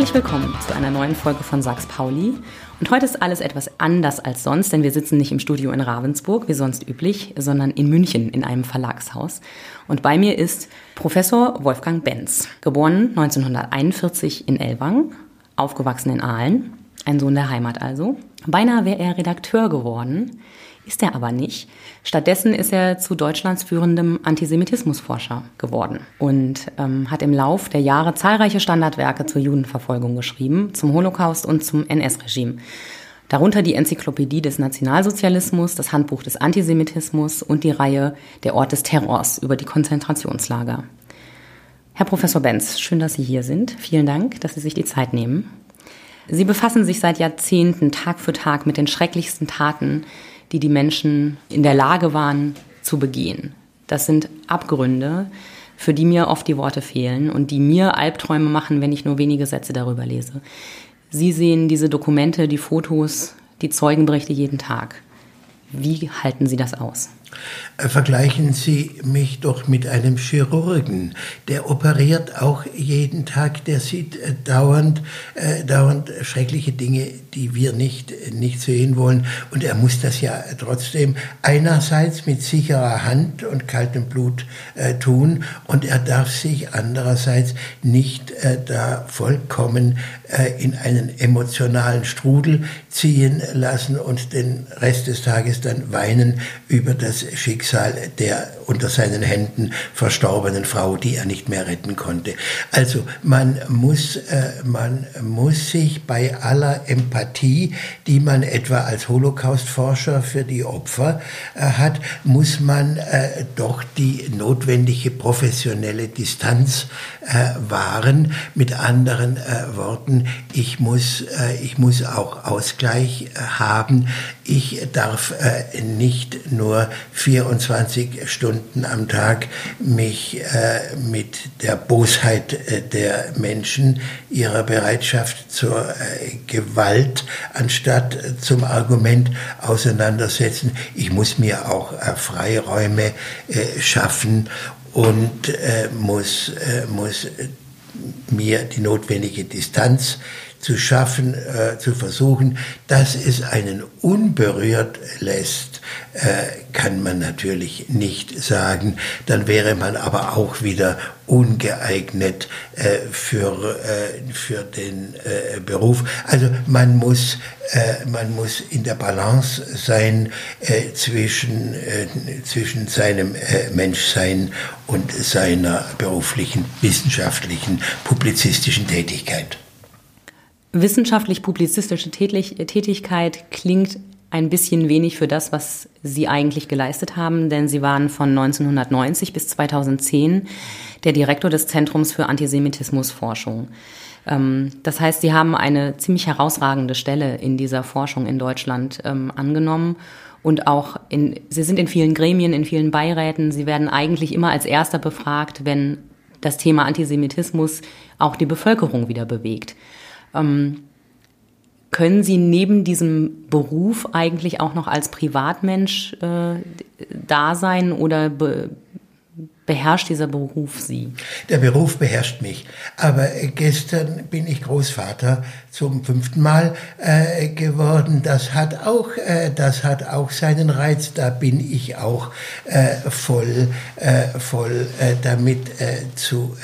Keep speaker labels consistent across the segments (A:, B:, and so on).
A: Herzlich willkommen zu einer neuen Folge von Sachs Pauli. Und heute ist alles etwas anders als sonst, denn wir sitzen nicht im Studio in Ravensburg, wie sonst üblich, sondern in München in einem Verlagshaus. Und bei mir ist Professor Wolfgang Benz, geboren 1941 in Elwang, aufgewachsen in Aalen, ein Sohn der Heimat also. Beinahe wäre er Redakteur geworden, ist er aber nicht. Stattdessen ist er zu Deutschlands führendem Antisemitismusforscher geworden und ähm, hat im Lauf der Jahre zahlreiche Standardwerke zur Judenverfolgung geschrieben, zum Holocaust und zum NS-Regime. Darunter die Enzyklopädie des Nationalsozialismus, das Handbuch des Antisemitismus und die Reihe Der Ort des Terrors über die Konzentrationslager. Herr Professor Benz, schön, dass Sie hier sind. Vielen Dank, dass Sie sich die Zeit nehmen. Sie befassen sich seit Jahrzehnten Tag für Tag mit den schrecklichsten Taten, die die Menschen in der Lage waren zu begehen. Das sind Abgründe, für die mir oft die Worte fehlen und die mir Albträume machen, wenn ich nur wenige Sätze darüber lese. Sie sehen diese Dokumente, die Fotos, die Zeugenberichte jeden Tag. Wie halten Sie das aus?
B: Äh, vergleichen Sie mich doch mit einem Chirurgen. Der operiert auch jeden Tag, der sieht äh, dauernd, äh, dauernd schreckliche Dinge, die wir nicht, nicht sehen wollen. Und er muss das ja trotzdem einerseits mit sicherer Hand und kaltem Blut äh, tun und er darf sich andererseits nicht äh, da vollkommen äh, in einen emotionalen Strudel ziehen lassen und den Rest des Tages dann weinen über das Schicksal der unter seinen Händen verstorbenen Frau, die er nicht mehr retten konnte. Also man muss, äh, man muss sich bei aller Empathie, die man etwa als Holocaustforscher für die Opfer äh, hat, muss man äh, doch die notwendige professionelle Distanz äh, wahren. Mit anderen äh, Worten, ich muss, äh, ich muss auch Ausgleich haben. Ich darf nicht nur 24 Stunden am Tag mich äh, mit der Bosheit äh, der Menschen, ihrer Bereitschaft zur äh, Gewalt anstatt zum Argument auseinandersetzen. Ich muss mir auch äh, Freiräume äh, schaffen und äh, muss, muss mir die notwendige Distanz zu schaffen, äh, zu versuchen, dass es einen unberührt lässt, äh, kann man natürlich nicht sagen. Dann wäre man aber auch wieder ungeeignet äh, für, äh, für den äh, Beruf. Also man muss, äh, man muss in der Balance sein zwischen, zwischen seinem Menschsein und seiner beruflichen, wissenschaftlichen, publizistischen Tätigkeit.
A: Wissenschaftlich-publizistische Tätigkeit klingt ein bisschen wenig für das, was Sie eigentlich geleistet haben, denn Sie waren von 1990 bis 2010 der Direktor des Zentrums für Antisemitismusforschung. Ähm, das heißt, Sie haben eine ziemlich herausragende Stelle in dieser Forschung in Deutschland ähm, angenommen und auch in, Sie sind in vielen Gremien, in vielen Beiräten. Sie werden eigentlich immer als Erster befragt, wenn das Thema Antisemitismus auch die Bevölkerung wieder bewegt. Ähm, können Sie neben diesem Beruf eigentlich auch noch als Privatmensch äh, da sein oder be beherrscht dieser Beruf Sie?
B: Der Beruf beherrscht mich. Aber gestern bin ich Großvater zum fünften Mal äh, geworden. Das hat auch, äh, das hat auch seinen Reiz. Da bin ich auch äh, voll, äh, voll äh, damit äh, zu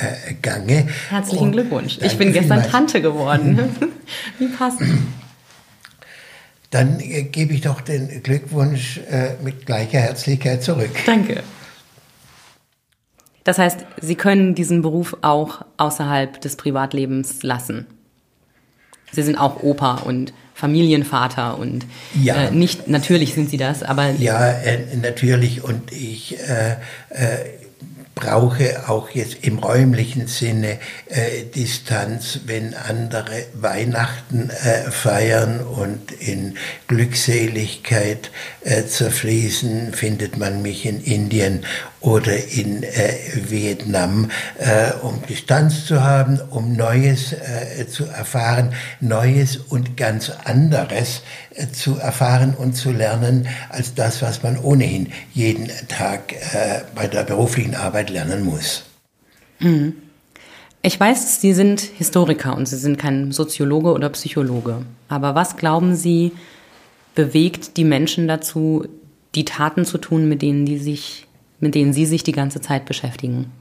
B: Gange.
A: Herzlichen Und Glückwunsch. Ich bin gestern vielmals. Tante geworden. Wie passend.
B: Dann gebe ich doch den Glückwunsch mit gleicher Herzlichkeit zurück.
A: Danke. Das heißt, Sie können diesen Beruf auch außerhalb des Privatlebens lassen. Sie sind auch Opa und Familienvater und ja. äh, nicht natürlich sind Sie das, aber
B: ja äh, natürlich und ich äh, äh brauche auch jetzt im räumlichen Sinne äh, Distanz, wenn andere Weihnachten äh, feiern und in Glückseligkeit äh, zerfließen, findet man mich in Indien oder in äh, Vietnam, äh, um Distanz zu haben, um Neues äh, zu erfahren, Neues und ganz anderes äh, zu erfahren und zu lernen, als das, was man ohnehin jeden Tag äh, bei der beruflichen Arbeit lernen muss.
A: Mhm. Ich weiß, Sie sind Historiker und Sie sind kein Soziologe oder Psychologe. Aber was glauben Sie bewegt die Menschen dazu, die Taten zu tun, mit denen, die sich, mit denen Sie sich die ganze Zeit beschäftigen?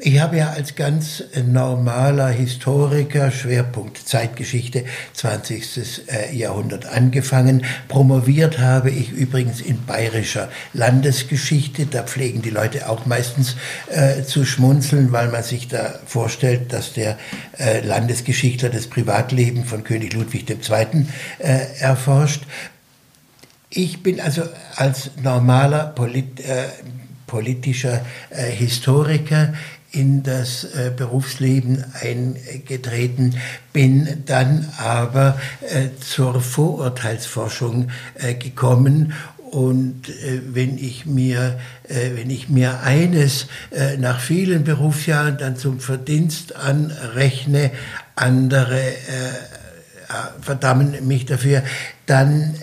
B: Ich habe ja als ganz normaler Historiker Schwerpunkt Zeitgeschichte 20. Äh, Jahrhundert angefangen. Promoviert habe ich übrigens in bayerischer Landesgeschichte. Da pflegen die Leute auch meistens äh, zu schmunzeln, weil man sich da vorstellt, dass der äh, Landesgeschichtler das Privatleben von König Ludwig II. Äh, erforscht. Ich bin also als normaler Polit, äh, politischer äh, Historiker in das äh, Berufsleben eingetreten, bin dann aber äh, zur Vorurteilsforschung gekommen. Und äh, wenn ich mir, äh, wenn ich mir eines äh, nach vielen Berufsjahren dann zum Verdienst anrechne, andere verdammen mich dafür, dann,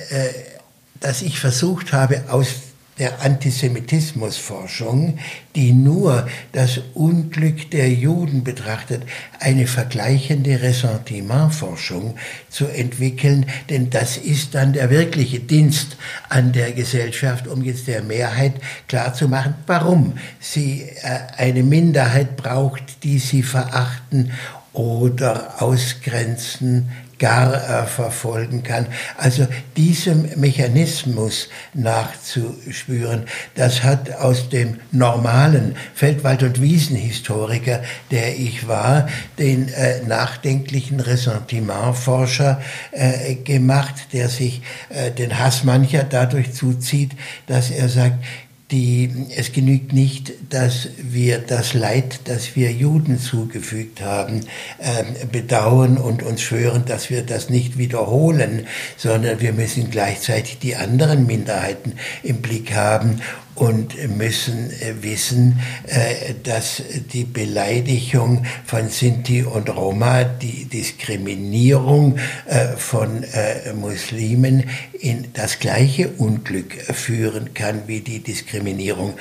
B: dass ich versucht habe, aus der Antisemitismusforschung, die nur das Unglück der Juden betrachtet, eine vergleichende Ressentimentforschung zu entwickeln, denn das ist dann der wirkliche Dienst an der Gesellschaft, um jetzt der Mehrheit klarzumachen, warum sie äh, eine Minderheit braucht, die sie verachten oder ausgrenzen gar äh, verfolgen kann. Also diesem Mechanismus nachzuspüren, das hat aus dem normalen Feldwald- und Wiesenhistoriker, der ich war, den äh, nachdenklichen Ressentimentforscher äh, gemacht, der sich äh, den Hass mancher dadurch zuzieht, dass er sagt, die, es genügt nicht, dass wir das Leid, das wir Juden zugefügt haben, äh, bedauern und uns schwören, dass wir das nicht wiederholen, sondern wir müssen gleichzeitig die anderen Minderheiten im Blick haben und müssen äh, wissen, äh, dass die Beleidigung von Sinti und Roma, die Diskriminierung äh, von Muslimen in das gleiche Unglück führen kann wie die Diskriminierung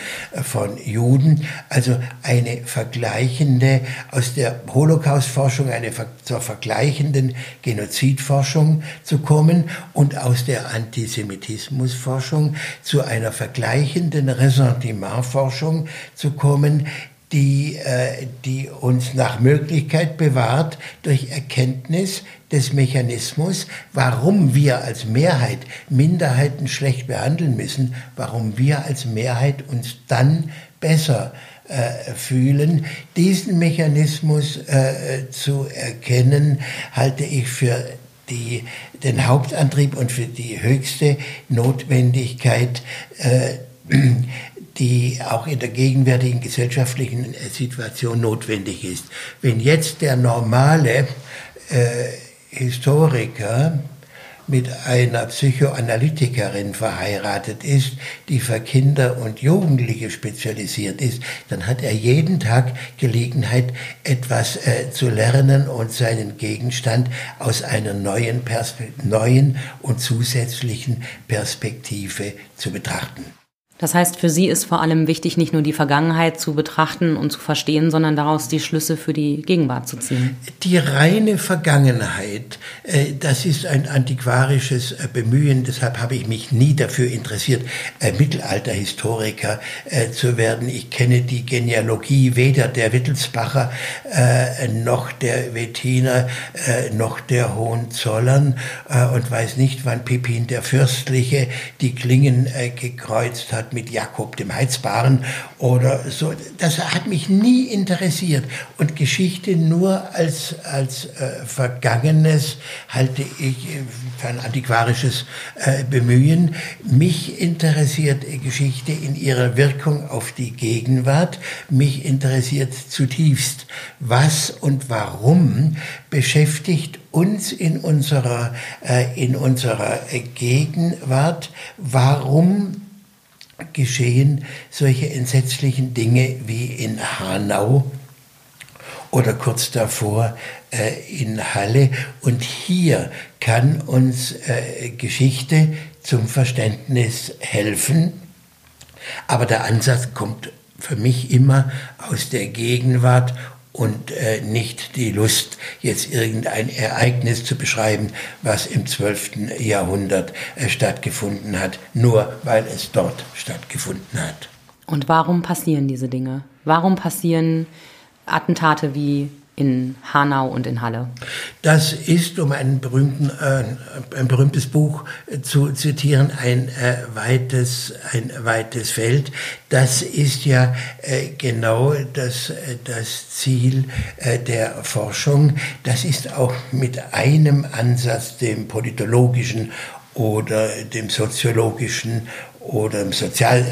B: von Juden. Also eine vergleichende, aus der Holocaust-Forschung eine zur vergleichenden Genozidforschung zu kommen und aus der Antisemitismusforschung zu einer vergleichenden Ressentimentforschung zu kommen, die, äh, die uns nach Möglichkeit bewahrt, durch Erkenntnis des Mechanismus, warum wir als Mehrheit Minderheiten schlecht behandeln müssen, warum wir als Mehrheit uns dann besser äh, fühlen. Diesen Mechanismus äh, zu erkennen, halte ich für die, den Hauptantrieb und für die höchste Notwendigkeit äh, die auch in der gegenwärtigen gesellschaftlichen Situation notwendig ist. Wenn jetzt der normale äh, Historiker mit einer Psychoanalytikerin verheiratet ist, die für Kinder und Jugendliche spezialisiert ist, dann hat er jeden Tag Gelegenheit, etwas äh, zu lernen und seinen Gegenstand aus einer neuen, Perspe neuen und zusätzlichen Perspektive zu betrachten.
A: Das heißt, für Sie ist vor allem wichtig, nicht nur die Vergangenheit zu betrachten und zu verstehen, sondern daraus die Schlüsse für die Gegenwart zu ziehen.
B: Die reine Vergangenheit, äh, das ist ein antiquarisches äh, Bemühen. Deshalb habe ich mich nie dafür interessiert, äh, Mittelalterhistoriker zu werden. Ich kenne die Genealogie weder der Wittelsbacher noch der Wettiner noch der Hohenzollern und weiß nicht, wann Pippin der Fürstliche die Klingen gekreuzt hat mit Jakob dem Heizbaren oder so. Das hat mich nie interessiert. Und Geschichte nur als, als äh, Vergangenes halte ich äh, für ein antiquarisches äh, Bemühen. Mich interessiert Geschichte in ihrer Wirkung auf die Gegenwart. Mich interessiert zutiefst, was und warum beschäftigt uns in unserer, äh, in unserer Gegenwart. Warum geschehen solche entsetzlichen Dinge wie in Hanau oder kurz davor äh, in Halle. Und hier kann uns äh, Geschichte zum Verständnis helfen. Aber der Ansatz kommt für mich immer aus der Gegenwart und äh, nicht die Lust, jetzt irgendein Ereignis zu beschreiben, was im 12. Jahrhundert äh, stattgefunden hat, nur weil es dort stattgefunden hat.
A: Und warum passieren diese Dinge? Warum passieren Attentate wie in Hanau und in Halle.
B: Das ist, um berühmten, äh, ein berühmtes Buch äh, zu zitieren, ein äh, weites, ein weites Feld. Das ist ja äh, genau das, äh, das Ziel äh, der Forschung. Das ist auch mit einem Ansatz, dem politologischen oder dem soziologischen oder im Sozial,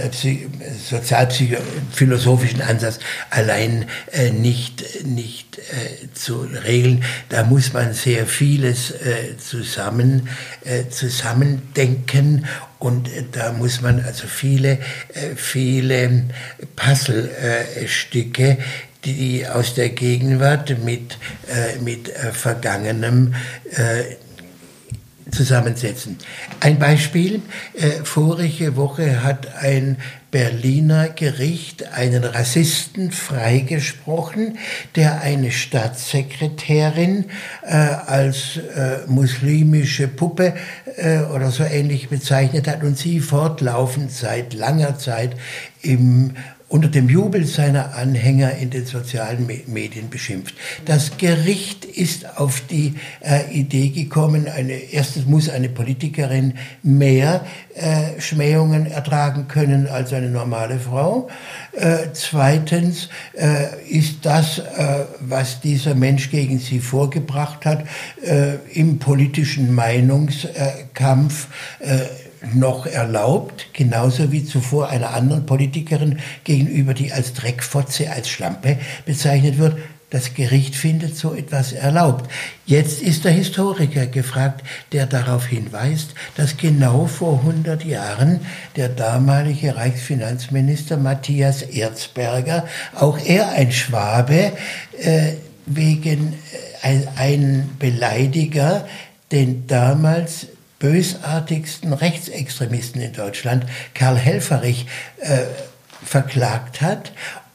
B: sozialphilosophischen Ansatz allein äh, nicht, nicht äh, zu regeln. Da muss man sehr vieles äh, zusammen, äh, zusammendenken und äh, da muss man also viele, äh, viele Puzzlestücke die aus der Gegenwart mit, mit Vergangenem zusammensetzen. Ein Beispiel, äh, vorige Woche hat ein Berliner Gericht einen Rassisten freigesprochen, der eine Staatssekretärin äh, als äh, muslimische Puppe äh, oder so ähnlich bezeichnet hat und sie fortlaufend seit langer Zeit im unter dem Jubel seiner Anhänger in den sozialen Medien beschimpft. Das Gericht ist auf die äh, Idee gekommen, eine, erstens muss eine Politikerin mehr äh, Schmähungen ertragen können als eine normale Frau. Äh, zweitens äh, ist das, äh, was dieser Mensch gegen sie vorgebracht hat, äh, im politischen Meinungskampf noch erlaubt, genauso wie zuvor einer anderen Politikerin gegenüber, die als Dreckfotze, als Schlampe bezeichnet wird. Das Gericht findet so etwas erlaubt. Jetzt ist der Historiker gefragt, der darauf hinweist, dass genau vor 100 Jahren der damalige Reichsfinanzminister Matthias Erzberger, auch er ein Schwabe, äh, wegen äh, ein, Beleidiger, den damals bösartigsten Rechtsextremisten in Deutschland, Karl Helferich, äh, verklagt hat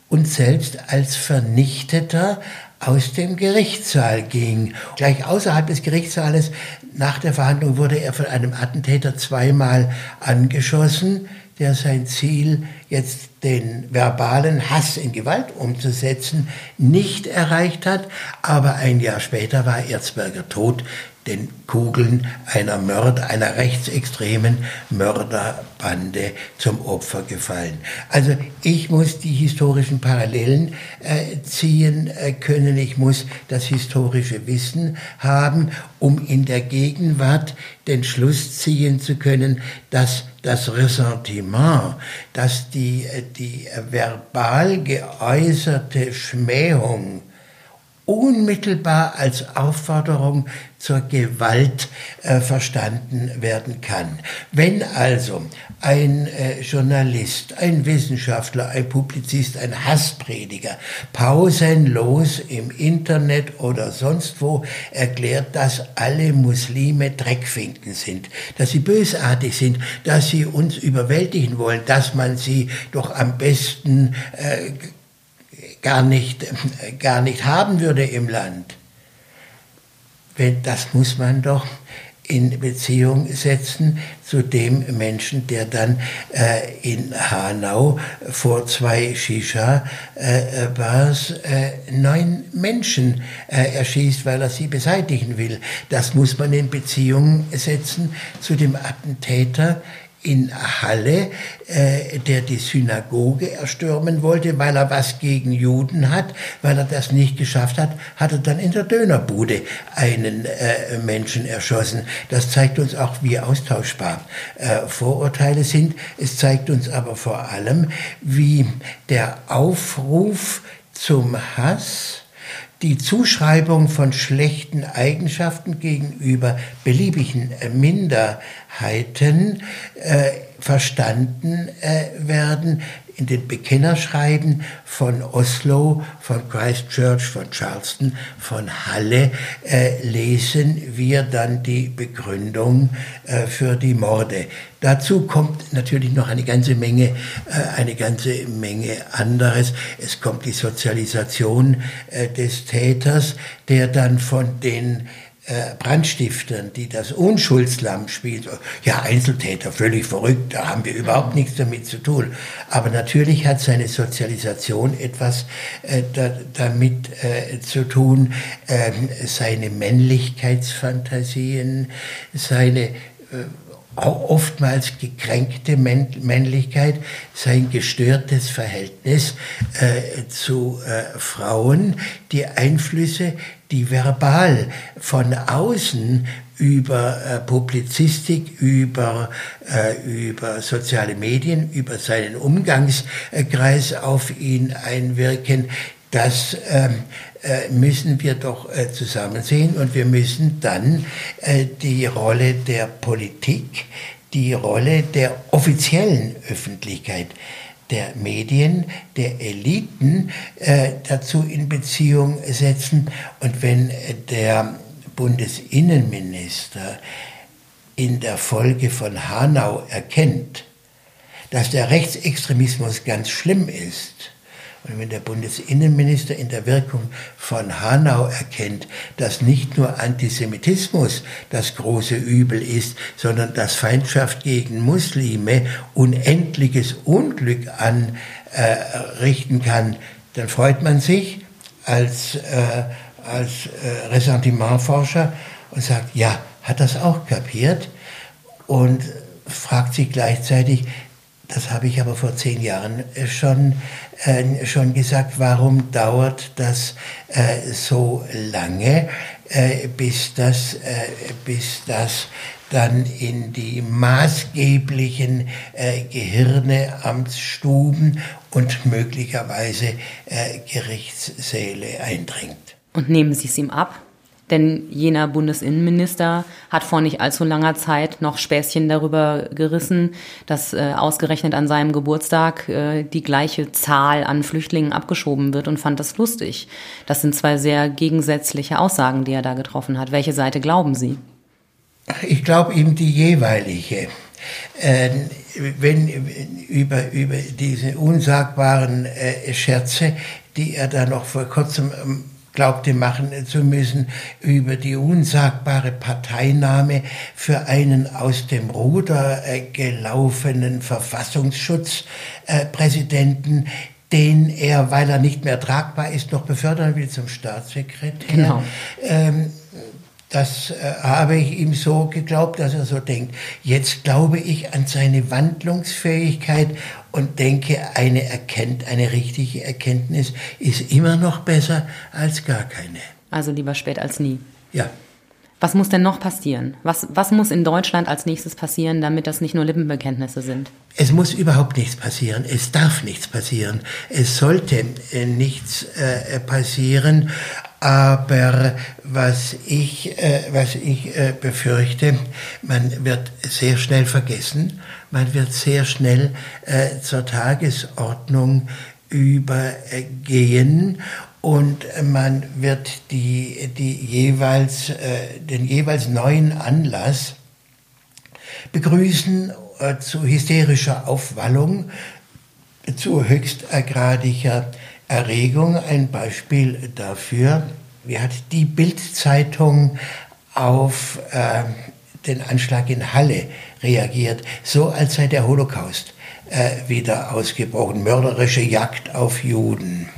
B: und selbst als Vernichteter aus dem Gerichtssaal ging. Gleich außerhalb des Gerichtssaales, nach der Verhandlung, wurde er von einem Attentäter zweimal angeschossen, der sein Ziel, jetzt den verbalen Hass in Gewalt umzusetzen, nicht erreicht hat. Aber ein Jahr später war Erzberger tot den Kugeln einer Mörder, einer rechtsextremen Mörderbande zum Opfer gefallen. Also ich muss die historischen Parallelen äh, ziehen äh, können, ich muss das historische Wissen haben, um in der Gegenwart den Schluss ziehen zu können, dass das Ressentiment, dass die, äh, die verbal geäußerte Schmähung unmittelbar als Aufforderung zur Gewalt äh, verstanden werden kann. Wenn also ein äh, Journalist, ein Wissenschaftler, ein Publizist, ein Hassprediger pausenlos im Internet oder sonst wo erklärt, dass alle Muslime Dreckfinken sind, dass sie bösartig sind, dass sie uns überwältigen wollen, dass man sie doch am besten äh, gar nicht, gar nicht haben würde im Land. Das muss man doch in Beziehung setzen zu dem Menschen, der dann äh, in Hanau vor zwei Shisha-Bars äh, äh, neun Menschen äh, erschießt, weil er sie beseitigen will. Das muss man in Beziehung setzen zu dem Attentäter, in Halle, äh, der die Synagoge erstürmen wollte, weil er was gegen Juden hat. Weil er das nicht geschafft hat, hat er dann in der Dönerbude einen äh, Menschen erschossen. Das zeigt uns auch, wie austauschbar äh, Vorurteile sind. Es zeigt uns aber vor allem, wie der Aufruf zum Hass, die Zuschreibung von schlechten Eigenschaften gegenüber beliebigen Minderheiten äh, verstanden äh, werden, in den Bekennerschreiben von Oslo, von Christchurch, von Charleston, von Halle äh, lesen wir dann die Begründung äh, für die Morde. Dazu kommt natürlich noch eine ganze Menge, äh, eine ganze Menge anderes. Es kommt die Sozialisation äh, des Täters, der dann von den äh, Brandstiftern, die das Unschuldslamm spielen. Ja, Einzeltäter, völlig verrückt, da haben wir überhaupt nichts damit zu tun. Aber natürlich hat seine Sozialisation etwas äh, da, damit äh, zu tun, ähm, seine Männlichkeitsfantasien, seine äh, oftmals gekränkte Männlichkeit, sein gestörtes Verhältnis äh, zu äh, Frauen, die Einflüsse, die verbal von außen über äh, Publizistik, über, äh, über soziale Medien, über seinen Umgangskreis auf ihn einwirken, das ähm, äh, müssen wir doch äh, zusammen sehen. Und wir müssen dann äh, die Rolle der Politik, die Rolle der offiziellen Öffentlichkeit, der Medien, der Eliten äh, dazu in Beziehung setzen. Und wenn der Bundesinnenminister in der Folge von Hanau erkennt, dass der Rechtsextremismus ganz schlimm ist, und wenn der Bundesinnenminister in der Wirkung von Hanau erkennt, dass nicht nur Antisemitismus das große Übel ist, sondern dass Feindschaft gegen Muslime unendliches Unglück anrichten äh, kann, dann freut man sich als, äh, als äh, Ressentimentforscher und sagt, ja, hat das auch kapiert und fragt sich gleichzeitig, das habe ich aber vor zehn Jahren äh, schon, äh, schon gesagt. Warum dauert das äh, so lange, äh, bis, das, äh, bis das dann in die maßgeblichen äh, Gehirne, Amtsstuben und möglicherweise Gerichtssäle eindringt?
A: Und nehmen Sie es ihm ab? Denn jener Bundesinnenminister hat vor nicht allzu langer Zeit noch Späßchen darüber gerissen, dass äh, ausgerechnet an seinem Geburtstag äh, die gleiche Zahl an Flüchtlingen abgeschoben wird und fand das lustig. Das sind zwei sehr gegensätzliche Aussagen, die er da getroffen hat. Welche Seite glauben Sie?
B: Ich glaube ihm die jeweilige. Äh, wenn über, über diese unsagbaren äh, Scherze, die er da noch vor kurzem ähm, glaubte machen zu müssen über die unsagbare Parteinahme für einen aus dem Ruder äh, gelaufenen Verfassungsschutzpräsidenten, den er, weil er nicht mehr tragbar ist, noch befördern will zum Staatssekretär. Genau. Ähm, das äh, habe ich ihm so geglaubt, dass er so denkt. Jetzt glaube ich an seine Wandlungsfähigkeit und denke, eine, erkennt, eine richtige Erkenntnis ist immer noch besser als gar keine.
A: Also lieber spät als nie.
B: Ja.
A: Was muss denn noch passieren? Was, was muss in Deutschland als nächstes passieren, damit das nicht nur Lippenbekenntnisse sind?
B: Es muss überhaupt nichts passieren. Es darf nichts passieren. Es sollte äh, nichts äh, passieren. Aber was ich, äh, was ich äh, befürchte, man wird sehr schnell vergessen, man wird sehr schnell äh, zur Tagesordnung übergehen. Und man wird die, die jeweils, äh, den jeweils neuen Anlass begrüßen äh, zu hysterischer Aufwallung, zu höchstgradiger Erregung. Ein Beispiel dafür, wie hat die Bildzeitung auf äh, den Anschlag in Halle reagiert, so als sei der Holocaust äh, wieder ausgebrochen, mörderische Jagd auf Juden.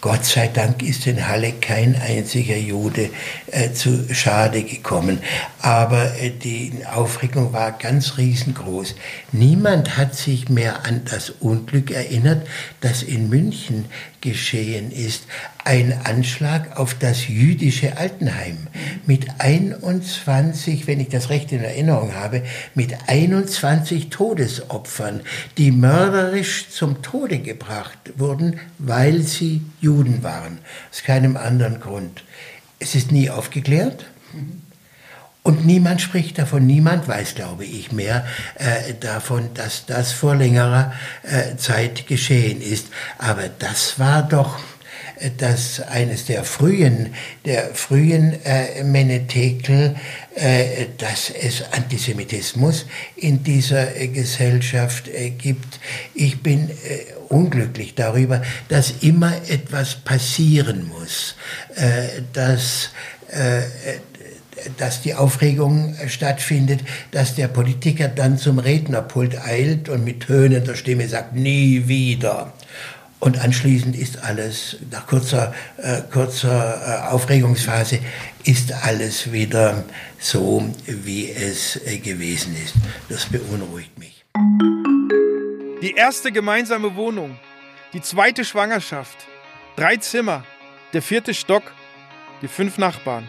B: Gott sei Dank ist in Halle kein einziger Jude äh, zu Schade gekommen. Aber äh, die Aufregung war ganz riesengroß. Niemand hat sich mehr an das Unglück erinnert, das in München geschehen ist. Ein Anschlag auf das jüdische Altenheim mit 21, wenn ich das recht in Erinnerung habe, mit 21 Todesopfern, die mörderisch zum Tode gebracht wurden, weil sie Juden waren. Aus keinem anderen Grund. Es ist nie aufgeklärt. Und niemand spricht davon, niemand weiß, glaube ich, mehr äh, davon, dass das vor längerer äh, Zeit geschehen ist. Aber das war doch äh, eines der frühen, der frühen äh, Menetekel, äh, dass es Antisemitismus in dieser äh, Gesellschaft äh, gibt. Ich bin unglücklich darüber, dass immer etwas passieren muss, dass dass die Aufregung stattfindet, dass der Politiker dann zum Rednerpult eilt und mit tönender Stimme sagt, nie wieder. Und anschließend ist alles, nach kurzer, äh, kurzer äh, Aufregungsphase, ist alles wieder so, wie es äh, gewesen ist. Das beunruhigt mich.
C: Die erste gemeinsame Wohnung, die zweite Schwangerschaft, drei Zimmer, der vierte Stock, die fünf Nachbarn.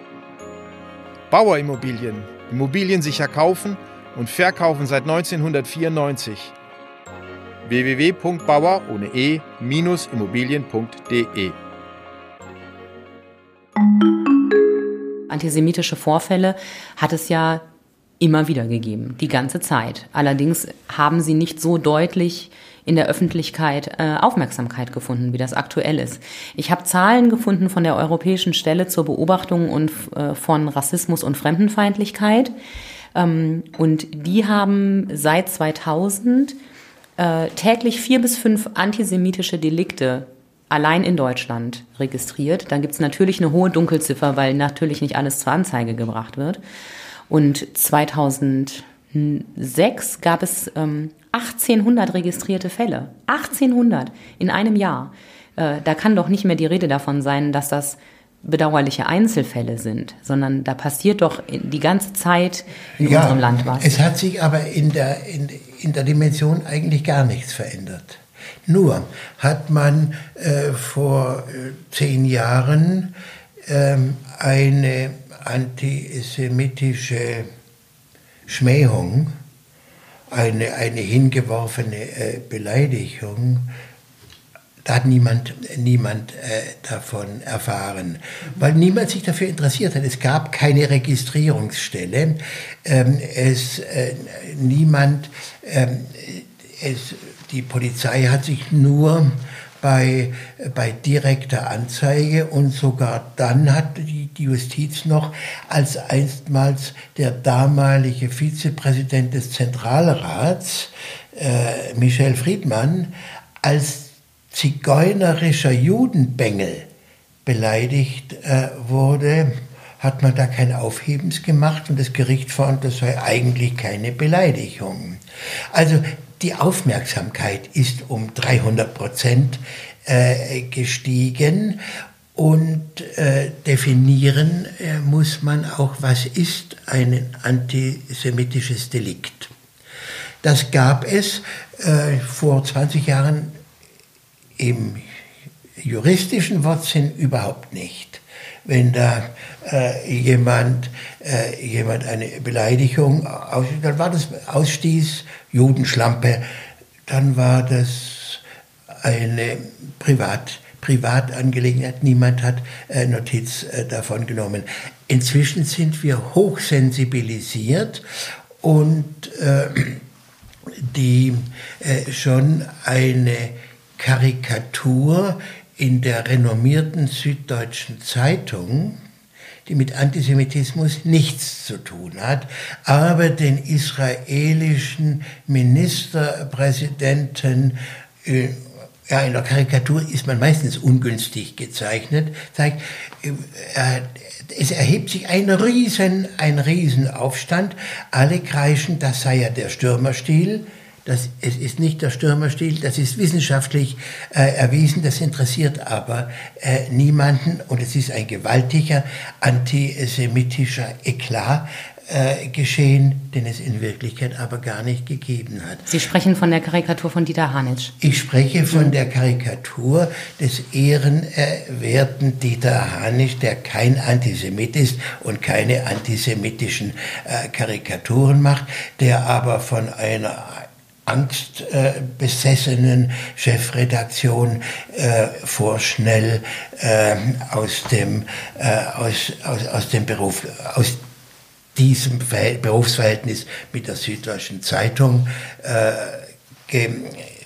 C: Bauerimmobilien. Immobilien sicher kaufen und verkaufen seit 1994. www.bauer ohne e-immobilien.de
A: Antisemitische Vorfälle hat es ja immer wieder gegeben, die ganze Zeit. Allerdings haben sie nicht so deutlich in der Öffentlichkeit äh, Aufmerksamkeit gefunden, wie das aktuell ist. Ich habe Zahlen gefunden von der Europäischen Stelle zur Beobachtung und, äh, von Rassismus und Fremdenfeindlichkeit. Ähm, und die haben seit 2000 äh, täglich vier bis fünf antisemitische Delikte allein in Deutschland registriert. Dann gibt es natürlich eine hohe Dunkelziffer, weil natürlich nicht alles zur Anzeige gebracht wird. Und 2006 gab es ähm, 1800 registrierte Fälle. 1800 in einem Jahr. Äh, da kann doch nicht mehr die Rede davon sein, dass das bedauerliche Einzelfälle sind, sondern da passiert doch die ganze Zeit in ja, unserem Land was.
B: Es hat sich aber in der, in, in der Dimension eigentlich gar nichts verändert. Nur hat man äh, vor äh, zehn Jahren ähm, eine antisemitische Schmähung eine, eine hingeworfene äh, Beleidigung, da hat niemand, niemand äh, davon erfahren, weil niemand sich dafür interessiert hat. Es gab keine Registrierungsstelle. Ähm, es, äh, niemand, ähm, es, die Polizei hat sich nur bei, bei direkter Anzeige und sogar dann hat die, die Justiz noch, als einstmals der damalige Vizepräsident des Zentralrats, äh, Michel Friedmann, als zigeunerischer Judenbengel beleidigt äh, wurde, hat man da kein Aufhebens gemacht und das Gericht fand, das sei eigentlich keine Beleidigung. Also die Aufmerksamkeit ist um 300 Prozent äh, gestiegen und äh, definieren äh, muss man auch, was ist ein antisemitisches Delikt. Das gab es äh, vor 20 Jahren im juristischen Wortsinn überhaupt nicht. Wenn da äh, jemand, äh, jemand eine Beleidigung ausstieß, dann war das Ausstieß Judenschlampe, dann war das eine Privat, Privatangelegenheit. Niemand hat äh, Notiz äh, davon genommen. Inzwischen sind wir hochsensibilisiert und äh, die äh, schon eine Karikatur in der renommierten Süddeutschen Zeitung, die mit Antisemitismus nichts zu tun hat, aber den israelischen Ministerpräsidenten äh, ja, in der Karikatur ist man meistens ungünstig gezeichnet, zeigt, äh, es erhebt sich ein Riesen, ein Riesenaufstand. Alle kreischen, das sei ja der Stürmerstil, Das, es ist nicht der Stürmerstil, das ist wissenschaftlich äh, erwiesen, das interessiert aber äh, niemanden und es ist ein gewaltiger antisemitischer Eklat äh, geschehen, den es in Wirklichkeit aber gar nicht gegeben hat.
A: Sie sprechen von der Karikatur von Dieter Hanitsch.
B: Ich spreche von mhm. der Karikatur des ehrenwerten Dieter Hanitsch, der kein Antisemit ist und keine antisemitischen äh, Karikaturen macht, der aber von einer angstbesessenen Chefredaktion äh, vorschnell äh, aus dem äh, aus, aus, aus dem Beruf aus diesem Berufsverhältnis mit der Süddeutschen Zeitung äh,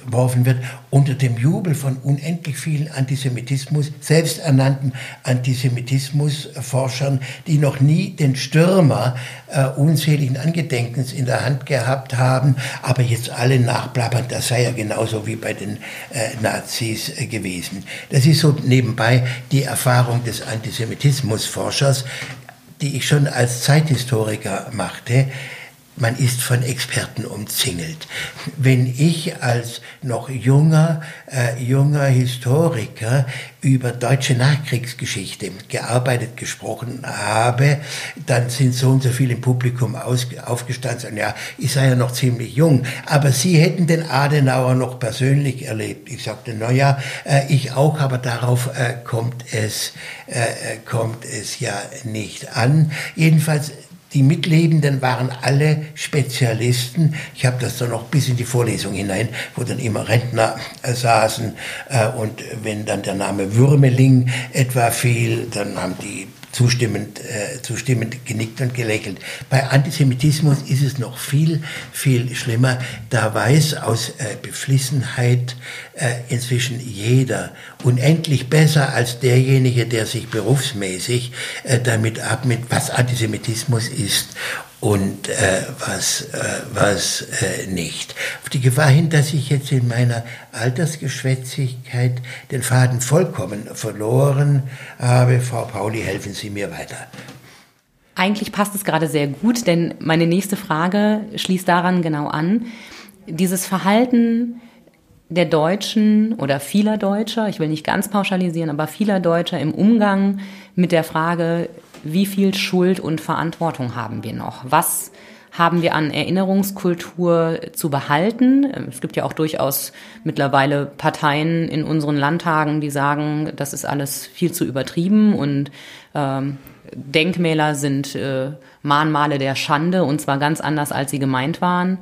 B: geworfen wird, unter dem Jubel von unendlich vielen Antisemitismus, selbsternannten Antisemitismusforschern, die noch nie den Stürmer äh, unzähligen Angedenkens in der Hand gehabt haben, aber jetzt alle nachplappern, das sei ja genauso wie bei den äh, Nazis äh, gewesen. Das ist so nebenbei die Erfahrung des Antisemitismusforschers die ich schon als Zeithistoriker machte, man ist von Experten umzingelt. Wenn ich als noch junger, äh, junger Historiker über deutsche Nachkriegsgeschichte gearbeitet, gesprochen habe, dann sind so und so viele im Publikum aufgestanden und ja, ich sei ja noch ziemlich jung, aber Sie hätten den Adenauer noch persönlich erlebt. Ich sagte, na ja, äh, ich auch, aber darauf äh, kommt es, äh, äh kommt es ja nicht an. Jedenfalls die Mitlebenden waren alle Spezialisten. Ich habe das dann noch bis in die Vorlesung hinein, wo dann immer Rentner äh, saßen. Äh, und wenn dann der Name Würmeling etwa fiel, dann haben die zustimmend, äh, zustimmend genickt und gelächelt. Bei Antisemitismus ist es noch viel, viel schlimmer. Da weiß aus äh, Beflissenheit inzwischen jeder unendlich besser als derjenige, der sich berufsmäßig äh, damit abnimmt, was Antisemitismus ist und äh, was, äh, was äh, nicht. Auf die Gefahr hin, dass ich jetzt in meiner Altersgeschwätzigkeit den Faden vollkommen verloren habe. Frau Pauli, helfen Sie mir weiter.
A: Eigentlich passt es gerade sehr gut, denn meine nächste Frage schließt daran genau an. Dieses Verhalten der Deutschen oder vieler Deutscher, ich will nicht ganz pauschalisieren, aber vieler Deutscher im Umgang mit der Frage, wie viel Schuld und Verantwortung haben wir noch? Was haben wir an Erinnerungskultur zu behalten? Es gibt ja auch durchaus mittlerweile Parteien in unseren Landtagen, die sagen, das ist alles viel zu übertrieben und ähm, Denkmäler sind äh, Mahnmale der Schande und zwar ganz anders, als sie gemeint waren.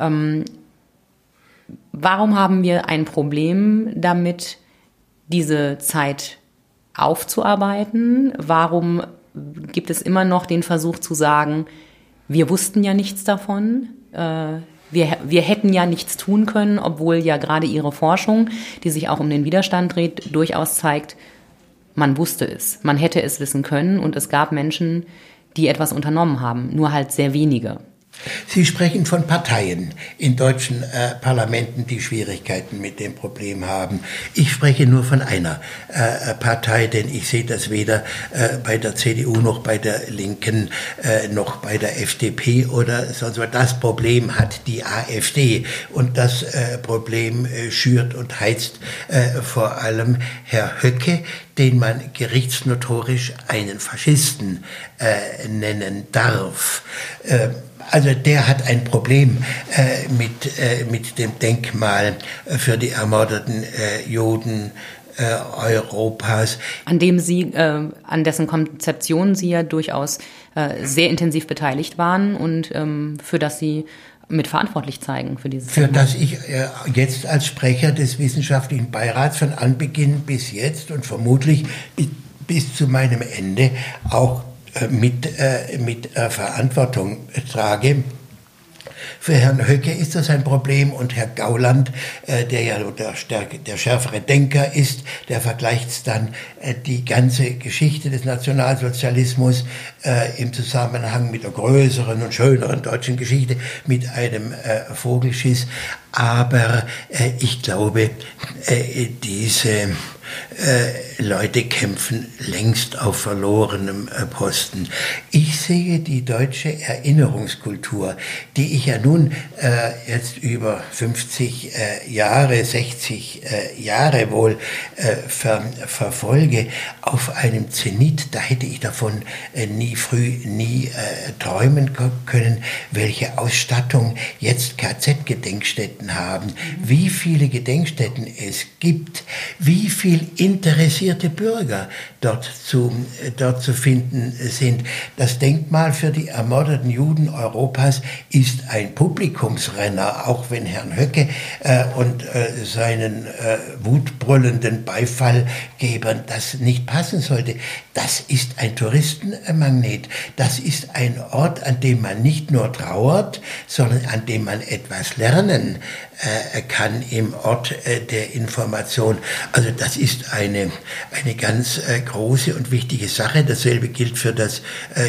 A: Ähm, warum haben wir ein Problem damit, diese Zeit aufzuarbeiten? Warum gibt es immer noch den Versuch zu sagen, wir wussten ja nichts davon. Äh, wir, wir hätten ja nichts tun können, obwohl ja gerade Ihre Forschung, die sich auch um den Widerstand dreht, durchaus zeigt, man wusste es. Man hätte es wissen können und es gab Menschen, die etwas unternommen haben, nur halt sehr wenige.
B: Sie sprechen von Parteien in deutschen äh, Parlamenten, die Schwierigkeiten mit dem Problem haben. Ich spreche nur von einer äh, Partei, denn ich sehe das weder äh, bei der CDU noch bei der Linken äh, noch bei der FDP oder sonst was. Das Problem hat die AfD und das äh, Problem äh, schürt und heizt vor allem Herr Höcke, den man gerichtsnotorisch einen Faschisten nennen darf. Also der hat ein Problem äh, mit, äh, mit dem Denkmal für die ermordeten äh, Juden äh, Europas.
A: An dem Sie, äh, an dessen Konzeption Sie ja durchaus äh, sehr intensiv beteiligt waren und ähm, für das Sie mitverantwortlich zeigen für dieses
B: Für Thema. das ich äh, jetzt als Sprecher des wissenschaftlichen Beirats von Anbeginn bis jetzt und vermutlich bis, bis zu meinem Ende auch äh, mit, äh, mit äh, Verantwortung trage. Für Herrn Höcke ist das ein Problem und Herr Gauland, der ja der, stärke, der schärfere Denker ist, der vergleicht dann die ganze Geschichte des Nationalsozialismus im Zusammenhang mit der größeren und schöneren deutschen Geschichte mit einem Vogelschiss. Aber ich glaube, diese äh, Leute kämpfen längst auf verlorenem äh, Posten. Ich sehe die deutsche Erinnerungskultur, die ich ja nun äh, jetzt über 50 äh, Jahre, 60 äh, Jahre wohl ver verfolge, auf einem Zenit. Da hätte ich davon nie früh, nie träumen können, welche Ausstattung jetzt KZ-Gedenkstätten haben, wie viele Gedenkstätten es gibt, wie viel interessierte Bürger dort zu, dort zu finden sind. Das Denkmal für die ermordeten Juden Europas ist ein Publikumsrenner, auch wenn Herrn Höcke äh, und äh, seinen äh, wutbrüllenden Beifallgebern das nicht passen sollte. Das ist ein Touristenmagnet. Das ist ein Ort, an dem man nicht nur trauert, sondern an dem man etwas lernen äh, kann im Ort äh, der Information. Also das ist eine, eine ganz äh, große und wichtige Sache. Dasselbe gilt für das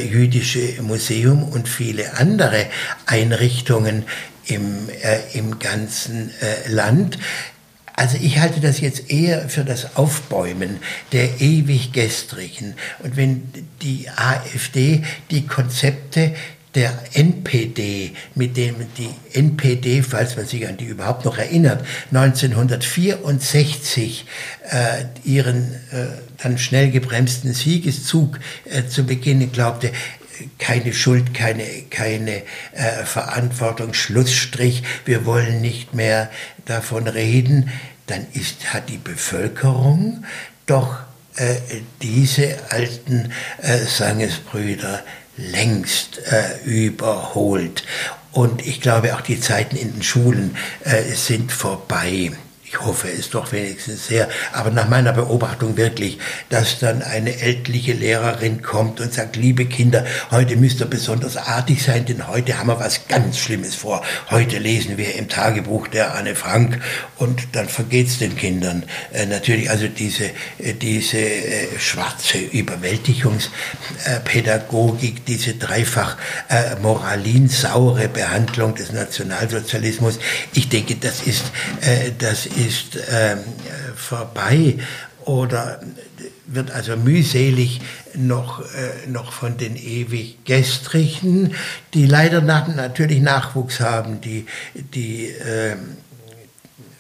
B: Jüdische Museum und viele andere Einrichtungen im, im ganzen Land. Also ich halte das jetzt eher für das Aufbäumen der ewig Gestrigen. Und wenn die AfD die Konzepte der NPD, mit dem die NPD, falls man sich an die überhaupt noch erinnert, 1964 äh, ihren äh, dann schnell gebremsten Siegeszug äh, zu beginnen glaubte, keine Schuld, keine, keine äh, Verantwortung, Schlussstrich, wir wollen nicht mehr davon reden, dann ist, hat die Bevölkerung doch äh, diese alten äh, Sangesbrüder längst äh, überholt. Und ich glaube, auch die Zeiten in den Schulen äh, sind vorbei ich hoffe es doch wenigstens sehr, aber nach meiner Beobachtung wirklich, dass dann eine ältliche Lehrerin kommt und sagt, liebe Kinder, heute müsst ihr besonders artig sein, denn heute haben wir was ganz Schlimmes vor. Heute lesen wir im Tagebuch der Anne Frank und dann vergeht's den Kindern. Äh, natürlich also diese, äh, diese äh, schwarze Überwältigungspädagogik, diese dreifach äh, moralinsaure Behandlung des Nationalsozialismus. Ich denke, das ist, äh, das ist ist ähm, vorbei oder wird also mühselig noch, äh, noch von den ewig Gestrigen, die leider nach, natürlich Nachwuchs haben, die, die äh,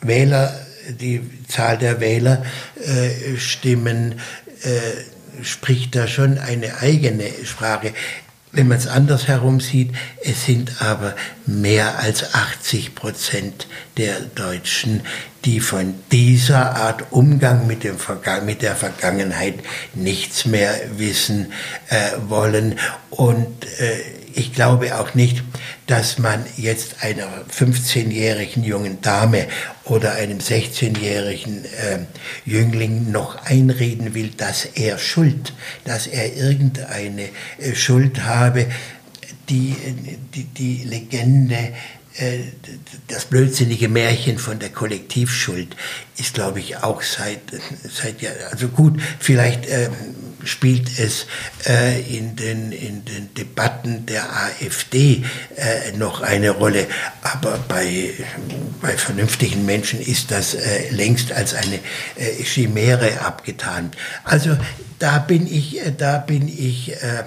B: Wähler, die Zahl der Wählerstimmen äh, spricht da schon eine eigene Sprache. Wenn man es anders herum sieht, es sind aber mehr als 80 Prozent der Deutschen, die von dieser Art Umgang mit, dem mit der Vergangenheit nichts mehr wissen äh, wollen. Und äh, ich glaube auch nicht, dass man jetzt einer 15-jährigen jungen Dame oder einem 16-jährigen äh, Jüngling noch einreden will, dass er Schuld, dass er irgendeine äh, Schuld habe. Die, die, die Legende äh, das blödsinnige Märchen von der Kollektivschuld ist, glaube ich, auch seit, seit ja, also gut, vielleicht ähm, spielt es äh, in, den, in den Debatten der AfD äh, noch eine Rolle, aber bei, bei vernünftigen Menschen ist das äh, längst als eine äh, Chimäre abgetan. Also da bin ich, äh, da bin ich äh,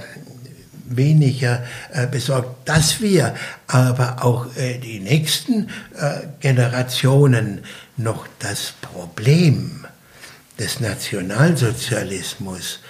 B: weniger äh, besorgt, dass wir aber auch äh, die nächsten äh, Generationen noch das Problem des Nationalsozialismus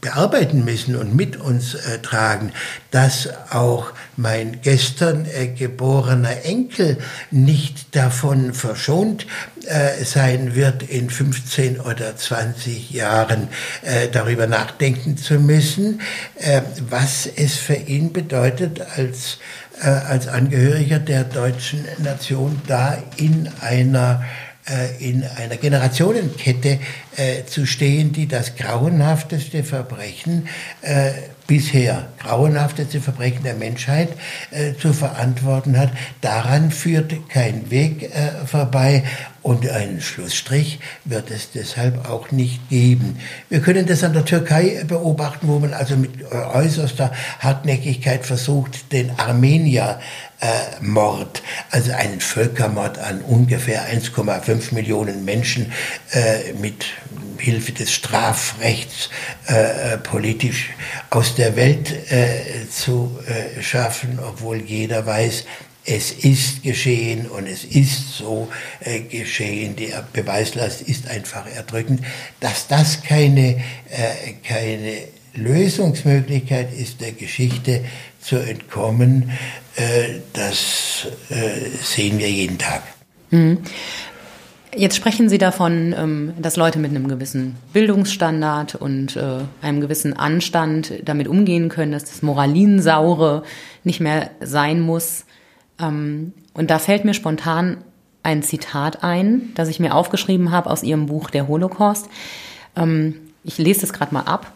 B: bearbeiten müssen und mit uns äh, tragen, dass auch mein gestern äh, geborener Enkel nicht davon verschont äh, sein wird, in 15 oder 20 Jahren äh, darüber nachdenken zu müssen, äh, was es für ihn bedeutet, als, äh, als Angehöriger der deutschen Nation da in einer äh, in einer Generationenkette äh, zu stehen, die das grauenhafteste Verbrechen äh, bisher grauenhafteste Verbrechen der Menschheit äh, zu verantworten hat. Daran führt kein Weg äh, vorbei und einen Schlussstrich wird es deshalb auch nicht geben. Wir können das an der Türkei beobachten, wo man also mit äußerster Hartnäckigkeit versucht, den Armenier äh, also einen Völkermord an ungefähr 1,5 Millionen Menschen äh, mit Hilfe des Strafrechts äh, politisch aus der Welt äh, zu äh, schaffen, obwohl jeder weiß, es ist geschehen und es ist so äh, geschehen. Die Beweislast ist einfach erdrückend. Dass das keine, äh, keine Lösungsmöglichkeit ist, der Geschichte zu entkommen, äh, das äh, sehen wir jeden Tag. Mhm.
A: Jetzt sprechen Sie davon, ähm, dass Leute mit einem gewissen Bildungsstandard und äh, einem gewissen Anstand damit umgehen können, dass das Moralinsaure nicht mehr sein muss. Ähm, und da fällt mir spontan ein Zitat ein, das ich mir aufgeschrieben habe aus Ihrem Buch Der Holocaust. Ähm, ich lese es gerade mal ab.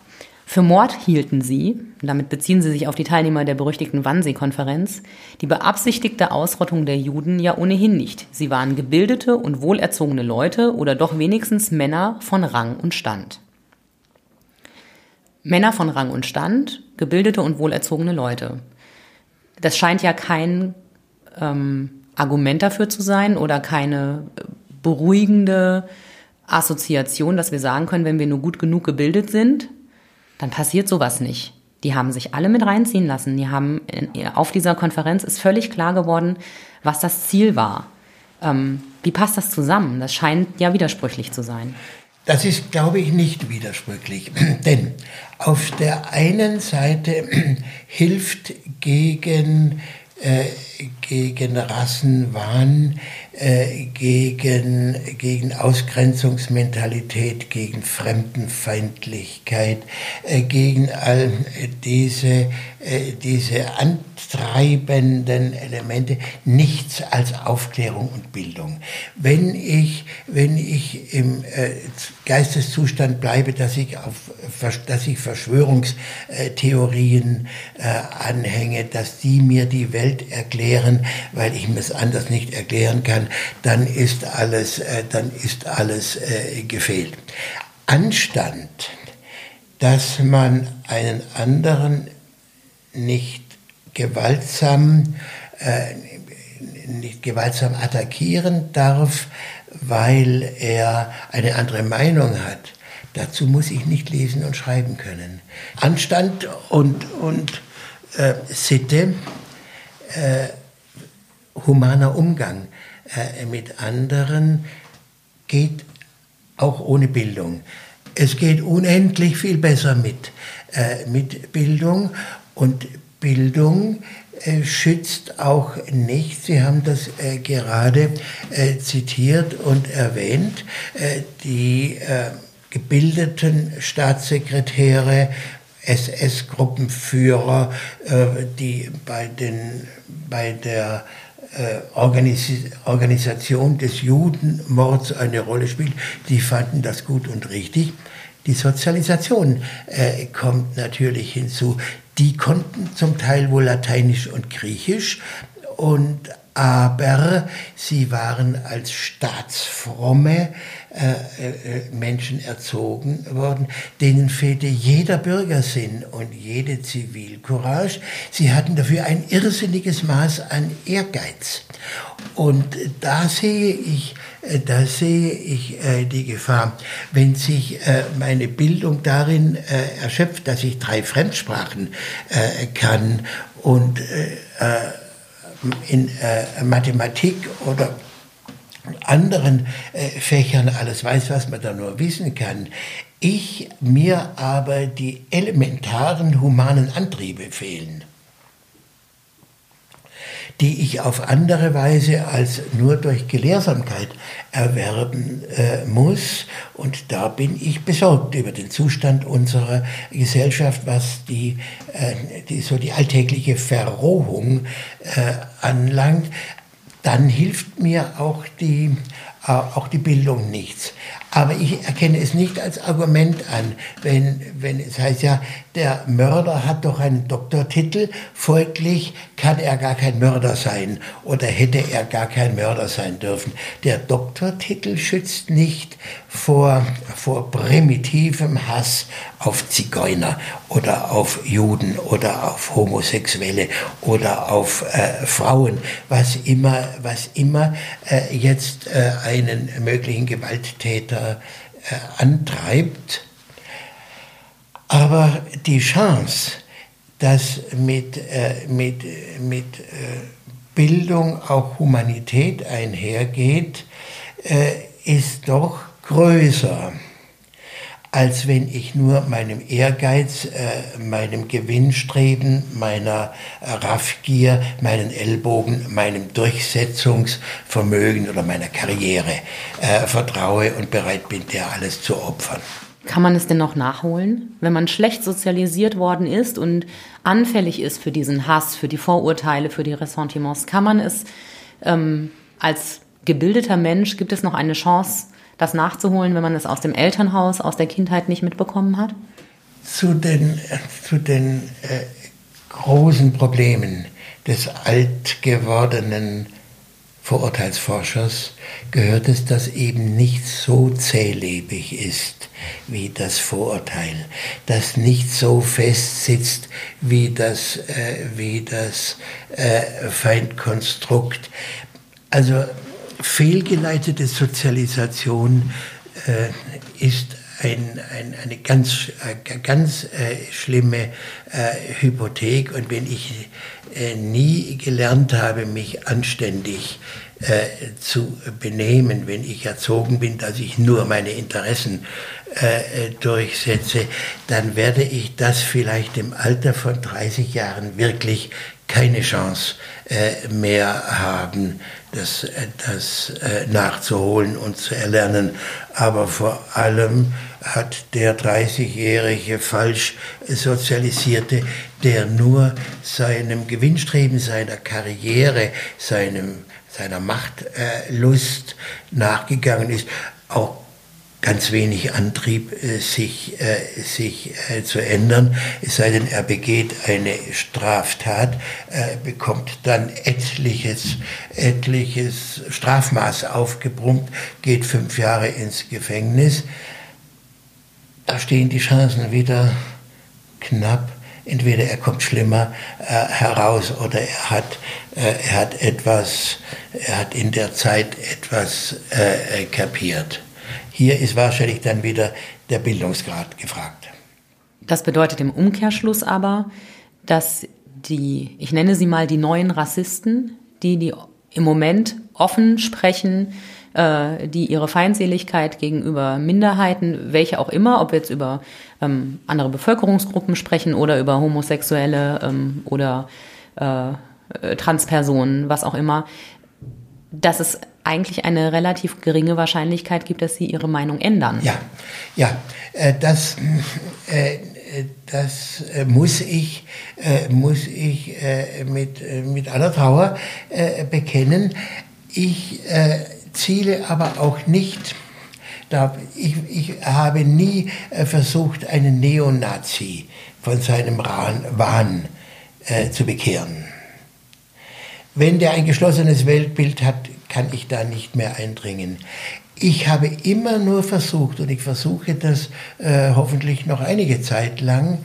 A: Für Mord hielten sie, damit beziehen sie sich auf die Teilnehmer der berüchtigten Wannsee-Konferenz, die beabsichtigte Ausrottung der Juden ja ohnehin nicht. Sie waren gebildete und wohlerzogene Leute oder doch wenigstens Männer von Rang und Stand. Männer von Rang und Stand, gebildete und wohlerzogene Leute. Das scheint ja kein ähm, Argument dafür zu sein oder keine beruhigende Assoziation, dass wir sagen können, wenn wir nur gut genug gebildet sind, dann passiert sowas nicht. Die haben sich alle mit reinziehen lassen. Die haben auf dieser Konferenz ist völlig klar geworden, was das Ziel war. Ähm, wie passt das zusammen? Das scheint ja widersprüchlich zu sein.
B: Das ist, glaube ich, nicht widersprüchlich. Denn auf der einen Seite hilft gegen, äh, gegen Rassenwahn äh, gegen, gegen Ausgrenzungsmentalität, gegen Fremdenfeindlichkeit, äh, gegen all diese, äh, diese antreibenden Elemente nichts als Aufklärung und Bildung. Wenn ich, wenn ich im Geisteszustand bleibe, dass ich, auf, dass ich Verschwörungstheorien anhänge, dass die mir die Welt erklären, weil ich mir es anders nicht erklären kann, dann, ist alles, äh, dann ist alles äh, gefehlt. Anstand, dass man einen anderen nicht gewaltsam, äh, nicht gewaltsam attackieren darf, weil er eine andere Meinung hat. Dazu muss ich nicht lesen und schreiben können. Anstand und, und äh, Sitte, äh, humaner Umgang äh, mit anderen geht auch ohne Bildung. Es geht unendlich viel besser mit, äh, mit Bildung und Bildung äh, schützt auch nicht. Sie haben das äh, gerade äh, zitiert und erwähnt. Äh, die gebildeten Staatssekretäre SS-Gruppenführer, die bei, den, bei der Organisation des Judenmords eine Rolle spielt, die fanden das gut und richtig. Die Sozialisation äh, kommt natürlich hinzu. Die konnten zum Teil wohl Lateinisch und Griechisch und aber sie waren als staatsfromme äh, äh, Menschen erzogen worden, denen fehlte jeder Bürgersinn und jede Zivilcourage. Sie hatten dafür ein irrsinniges Maß an Ehrgeiz. Und da sehe ich, da sehe ich äh, die Gefahr, wenn sich äh, meine Bildung darin äh, erschöpft, dass ich drei Fremdsprachen kann und in Mathematik oder anderen äh, Fächern alles weiß, was man da nur wissen kann. Ich mir aber die elementaren humanen Antriebe fehlen, die ich auf andere Weise als nur durch Gelehrsamkeit erwerben äh, muss. Und da bin ich besorgt über den Zustand unserer Gesellschaft, was die, äh, die so die alltägliche Verrohung äh, anlangt dann hilft mir auch die auch die Bildung nichts. Aber ich erkenne es nicht als Argument an, wenn, wenn es heißt ja, der Mörder hat doch einen Doktortitel, folglich kann er gar kein Mörder sein oder hätte er gar kein Mörder sein dürfen. Der Doktortitel schützt nicht vor, vor primitivem Hass auf Zigeuner oder auf Juden oder auf Homosexuelle oder auf äh, Frauen, was immer, was immer äh, jetzt äh, einen möglichen Gewalttäter antreibt. Aber die Chance, dass mit, äh, mit, mit äh, Bildung auch Humanität einhergeht, äh, ist doch größer, als wenn ich nur meinem Ehrgeiz, äh, meinem Gewinnstreben, meiner Raffgier, meinen Ellbogen, meinem Durchsetzungsvermögen oder meiner Karriere äh, vertraue und bereit bin, der alles zu opfern.
A: Kann man es denn noch nachholen? Wenn man schlecht sozialisiert worden ist und anfällig ist für diesen Hass, für die Vorurteile, für die Ressentiments, kann man es ähm, als gebildeter Mensch, gibt es noch eine Chance, das nachzuholen, wenn man es aus dem Elternhaus, aus der Kindheit nicht mitbekommen hat?
B: Zu den, zu den äh, großen Problemen des alt gewordenen Vorurteilsforschers gehört es, dass eben nicht so zählebig ist wie das Vorurteil, das nicht so fest sitzt wie das, äh, wie das äh, Feindkonstrukt. Also fehlgeleitete Sozialisation äh, ist ein, ein, eine ganz, äh, ganz äh, schlimme äh, Hypothek. Und wenn ich äh, nie gelernt habe, mich anständig äh, zu benehmen, wenn ich erzogen bin, dass ich nur meine Interessen durchsetze, dann werde ich das vielleicht im Alter von 30 Jahren wirklich keine Chance mehr haben, das, äh, das äh, nachzuholen und zu erlernen. Aber vor allem hat der 30-jährige falsch sozialisierte, der nur seinem Gewinnstreben, seiner Karriere, seinem, seiner Machtlust nachgegangen ist, auch ganz wenig Antrieb, äh, sich, äh, sich äh, zu ändern. Es sei denn, er begeht eine Straftat, bekommt dann etliches, etliches Strafmaß aufgebrummt, geht fünf Jahre ins Gefängnis. Da stehen die Chancen wieder knapp. Entweder er kommt schlimmer äh, heraus oder er hat, äh, er hat etwas, er hat in der Zeit etwas äh, kapiert. Hier ist wahrscheinlich dann wieder der Bildungsgrad gefragt.
A: Das bedeutet im Umkehrschluss aber, dass die, ich nenne sie mal die neuen Rassisten, die, die im Moment offen sprechen, äh, die ihre Feindseligkeit gegenüber Minderheiten, welche auch immer, ob wir jetzt über ähm, andere Bevölkerungsgruppen sprechen oder über Homosexuelle ähm, oder äh, Transpersonen, was auch immer, dass es eigentlich eine relativ geringe Wahrscheinlichkeit gibt, dass sie ihre Meinung ändern.
B: Ja, ja, äh, das, äh, das äh, muss ich, muss ich mit, mit aller Trauer bekennen. Ich ziele aber auch nicht, ich, ich habe nie versucht, einen Neonazi von seinem Wahn zu bekehren. Wenn der ein geschlossenes Weltbild hat, kann ich da nicht mehr eindringen. Ich habe immer nur versucht, und ich versuche das äh, hoffentlich noch einige Zeit lang,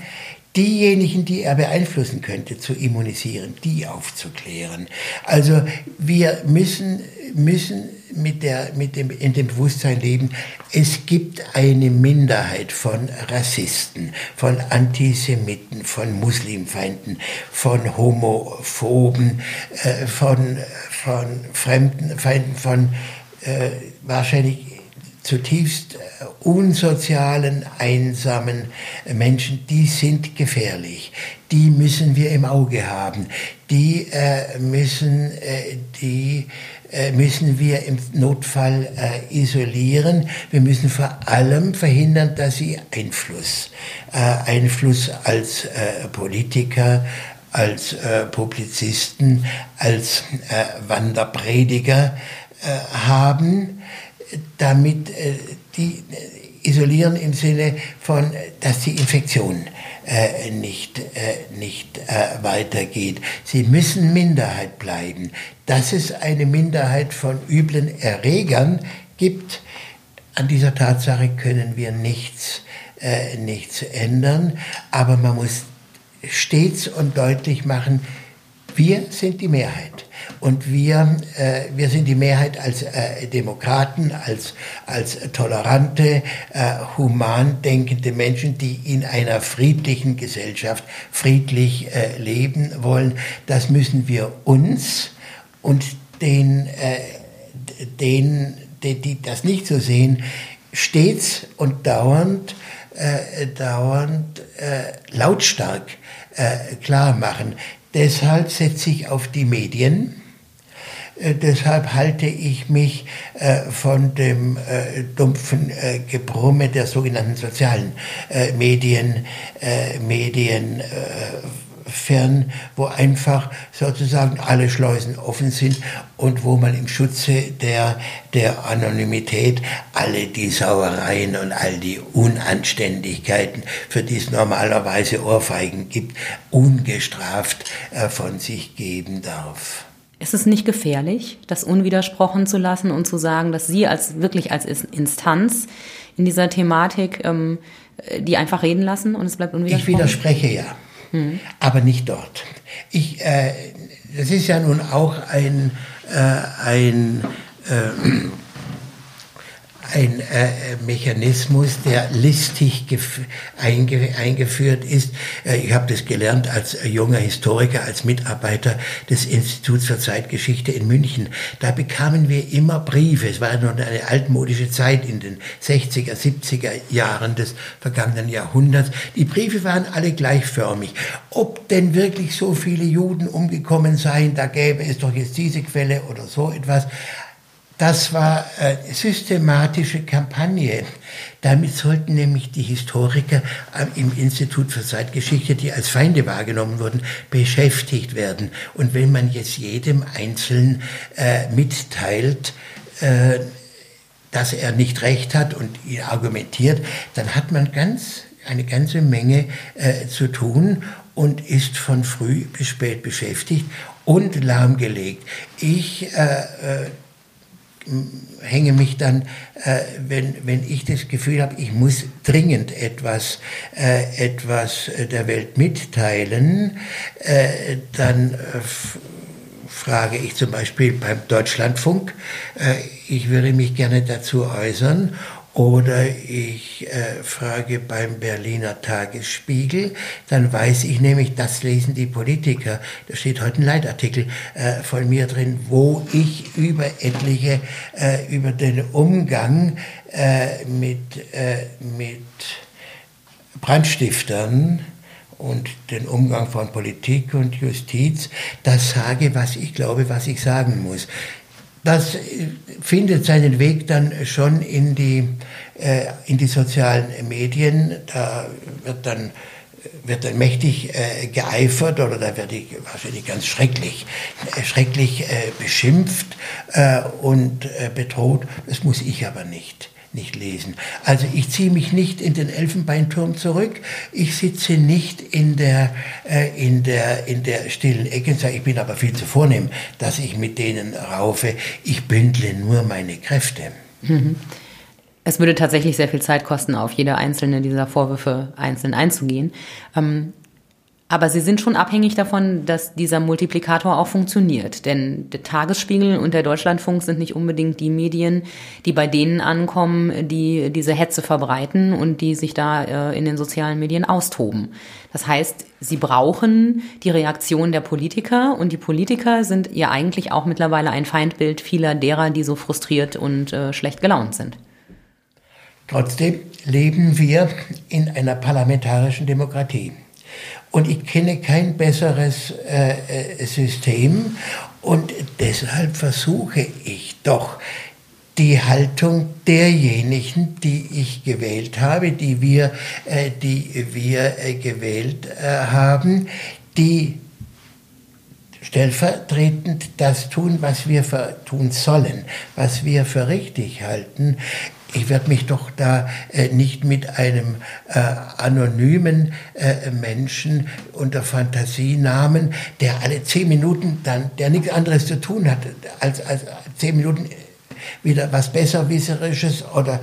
B: diejenigen, die er beeinflussen könnte, zu immunisieren, die aufzuklären. Also wir müssen, müssen mit, der, mit dem, in dem Bewusstsein leben, es gibt eine Minderheit von Rassisten, von Antisemiten, von Muslimfeinden, von Homophoben, äh, von, von Fremdenfeinden, von äh, wahrscheinlich zutiefst äh, unsozialen, einsamen Menschen, die sind gefährlich. Die müssen wir im Auge haben. Die äh, müssen, äh, die müssen wir im Notfall äh, isolieren. Wir müssen vor allem verhindern, dass sie Einfluss, äh, Einfluss als äh, Politiker, als äh, Publizisten, als äh, Wanderprediger äh, haben, damit äh, die isolieren im Sinne von, dass die Infektion äh, nicht, äh, nicht äh, weitergeht. Sie müssen Minderheit bleiben. Dass es eine Minderheit von üblen Erregern gibt, an dieser Tatsache können wir nichts, äh, nichts ändern, aber man muss stets und deutlich machen, wir sind die Mehrheit. Und wir, äh, wir sind die Mehrheit als äh, Demokraten, als, als tolerante, äh, human denkende Menschen, die in einer friedlichen Gesellschaft friedlich äh, leben wollen. Das müssen wir uns und den, äh, den, die, die das nicht so sehen, stets und dauernd, äh, dauernd äh, lautstark äh, klar machen. Deshalb setze ich auf die Medien. Äh, deshalb halte ich mich äh, von dem äh, dumpfen Gebrumme der sogenannten sozialen Medien, Medien fern, wo einfach sozusagen alle Schleusen offen sind und wo man im Schutze der, der Anonymität alle die Sauereien und all die Unanständigkeiten, für die es normalerweise Ohrfeigen gibt, ungestraft äh, von sich geben darf.
A: Ist es nicht gefährlich, das unwidersprochen zu lassen und zu sagen, dass Sie als wirklich als Instanz in dieser Thematik ähm, die einfach reden lassen und es bleibt unwidersprochen?
B: Ich widerspreche ja hm. aber nicht dort. Ich, äh, das ist ja nun auch ein, äh, ein äh, ein äh, Mechanismus, der listig einge eingeführt ist. Äh, ich habe das gelernt als äh, junger Historiker, als Mitarbeiter des Instituts für Zeitgeschichte in München. Da bekamen wir immer Briefe. Es war noch eine altmodische Zeit in den 60er, 70er Jahren des vergangenen Jahrhunderts. Die Briefe waren alle gleichförmig. Ob denn wirklich so viele Juden umgekommen seien, da gäbe es doch jetzt diese Quelle oder so etwas. Das war eine systematische Kampagne. Damit sollten nämlich die Historiker im Institut für Zeitgeschichte, die als Feinde wahrgenommen wurden, beschäftigt werden. Und wenn man jetzt jedem Einzelnen äh, mitteilt, äh, dass er nicht recht hat und argumentiert, dann hat man ganz eine ganze Menge äh, zu tun und ist von früh bis spät beschäftigt und lahmgelegt. Ich äh, äh hänge mich dann, äh, wenn, wenn ich das Gefühl habe, ich muss dringend etwas, äh, etwas der Welt mitteilen, äh, dann äh, frage ich zum Beispiel beim Deutschlandfunk, äh, ich würde mich gerne dazu äußern oder ich äh, frage beim Berliner Tagesspiegel, dann weiß ich nämlich, das lesen die Politiker. Da steht heute ein Leitartikel äh, von mir drin, wo ich über etliche, äh, über den Umgang äh, mit, äh, mit Brandstiftern und den Umgang von Politik und Justiz, das sage, was ich glaube, was ich sagen muss das findet seinen Weg dann schon in die, äh, in die sozialen Medien. Da wird dann, wird dann mächtig äh, geeifert oder da werde ich wahrscheinlich ganz schrecklich, äh, schrecklich äh, beschimpft äh, und äh, bedroht. Das muss ich aber nicht nicht lesen. Also ich ziehe mich nicht in den Elfenbeinturm zurück. Ich sitze nicht in der, äh, in der, in der stillen Ecke ich bin aber viel zu vornehm, dass ich mit denen raufe. Ich bündle nur meine Kräfte. Mhm.
A: Es würde tatsächlich sehr viel Zeit kosten, auf jede einzelne dieser Vorwürfe einzeln einzugehen. Ähm, aber sie sind schon abhängig davon, dass dieser Multiplikator auch funktioniert. Denn der Tagesspiegel und der Deutschlandfunk sind nicht unbedingt die Medien, die bei denen ankommen, die diese Hetze verbreiten und die sich da äh, in den sozialen Medien austoben. Das heißt, sie brauchen die Reaktion der Politiker und die Politiker sind ja eigentlich auch mittlerweile ein Feindbild vieler derer, die so frustriert und äh, schlecht gelaunt sind.
B: Trotzdem leben wir in einer parlamentarischen Demokratie. Und ich kenne kein besseres äh, äh, System und deshalb versuche ich doch die Haltung derjenigen, die ich gewählt habe, die wir, äh, die wir äh, gewählt äh, haben, die stellvertretend das tun, was wir tun sollen, was wir für richtig halten. Ich werde mich doch da äh, nicht mit einem äh, anonymen äh, Menschen unter Fantasienamen, der alle zehn Minuten dann, der nichts anderes zu tun hat, als, als zehn Minuten wieder was Besserwisserisches oder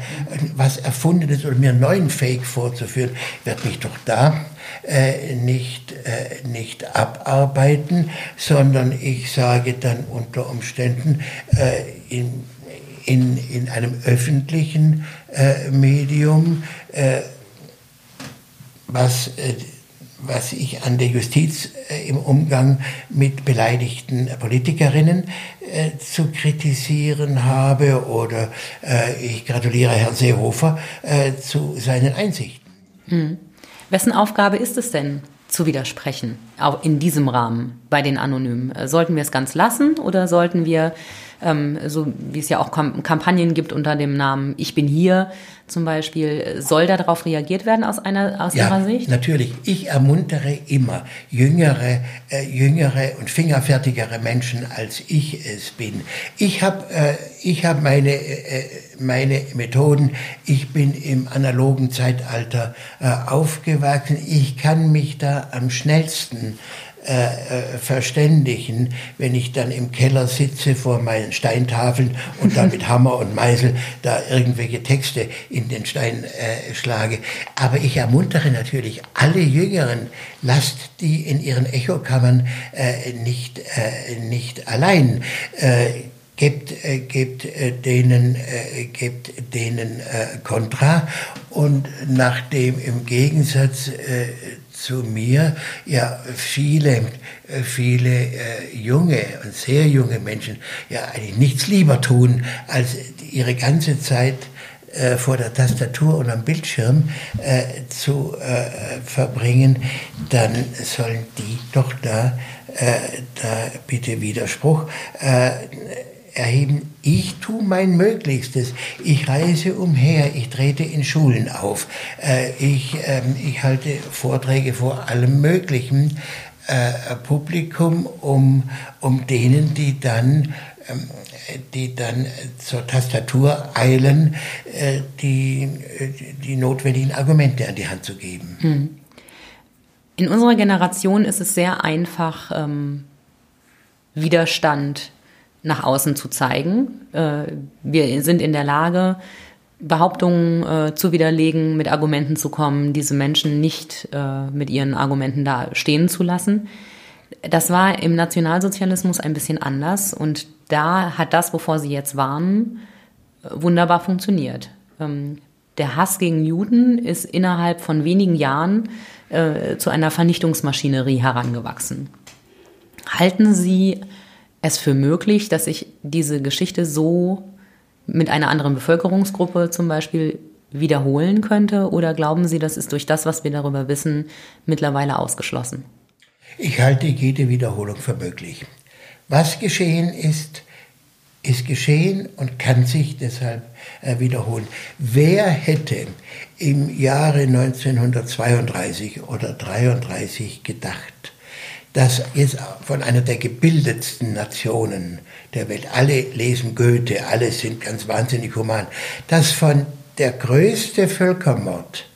B: was Erfundenes oder mir einen neuen Fake vorzuführen, wird mich doch da äh, nicht, äh, nicht abarbeiten, sondern ich sage dann unter Umständen äh, in, in, in einem öffentlichen äh, Medium, äh, was äh, was ich an der Justiz äh, im Umgang mit beleidigten Politikerinnen äh, zu kritisieren habe oder äh, ich gratuliere Herrn Seehofer zu seinen Einsichten.
A: Hm. Wessen Aufgabe ist es denn, zu widersprechen, auch in diesem Rahmen bei den Anonymen? Sollten wir es ganz lassen oder sollten wir ähm, so wie es ja auch Kampagnen gibt unter dem Namen Ich bin hier zum Beispiel. Soll darauf reagiert werden aus, einer, aus
B: ja,
A: Ihrer Sicht?
B: natürlich. Ich ermuntere immer jüngere, äh, jüngere und fingerfertigere Menschen, als ich es bin. Ich habe äh, ich hab meine, äh, meine Methoden. Ich bin im analogen Zeitalter äh, aufgewachsen. Ich kann mich da am schnellsten äh, äh, verständigen, wenn ich dann im Keller sitze vor meinen Steintafeln und dann mit Hammer und Meißel da irgendwelche Texte in den Stein äh, schlage. Aber ich ermuntere natürlich alle Jüngeren, lasst die in ihren Echokammern äh, nicht, äh, nicht allein. Äh, gebt, äh, gebt äh, denen, äh, gebt denen Kontra und nachdem im Gegensatz zu mir. Ja viele, äh, viele äh, junge und sehr junge Menschen ja eigentlich nichts lieber tun, als ihre ganze Zeit äh, vor der Tastatur und am Bildschirm äh, zu äh, verbringen, dann sollen die doch da, äh, da bitte Widerspruch erheben. Ich tue mein Möglichstes. Ich reise umher, ich trete in Schulen auf, äh, ich, ähm, ich halte Vorträge vor allem möglichen äh, Publikum, um, um denen, die dann ähm, die dann zur Tastatur eilen, äh, die, die notwendigen Argumente an die Hand zu geben. Hm.
A: In unserer Generation ist es sehr einfach, ähm, Widerstand nach außen zu zeigen. Äh, wir sind in der Lage, Behauptungen äh, zu widerlegen, mit Argumenten zu kommen, diese Menschen nicht äh, mit ihren Argumenten da stehen zu lassen. Das war im Nationalsozialismus ein bisschen anders und da hat das, wovor sie jetzt warnen, wunderbar funktioniert. Ähm, der Hass gegen Juden ist innerhalb von wenigen Jahren äh, zu einer Vernichtungsmaschinerie herangewachsen. Halten Sie es für möglich, dass sich diese Geschichte so mit einer anderen Bevölkerungsgruppe zum Beispiel wiederholen könnte? Oder glauben Sie, das ist durch das, was wir darüber wissen, mittlerweile ausgeschlossen?
B: Ich halte jede Wiederholung für möglich. Was geschehen ist, ist geschehen und kann sich deshalb äh, wiederholen. Wer hätte im Jahre 1932 oder 1933 gedacht, dass jetzt von einer der gebildetsten Nationen der Welt, alle lesen Goethe, alle sind ganz wahnsinnig human, dass von der größte Völkermord,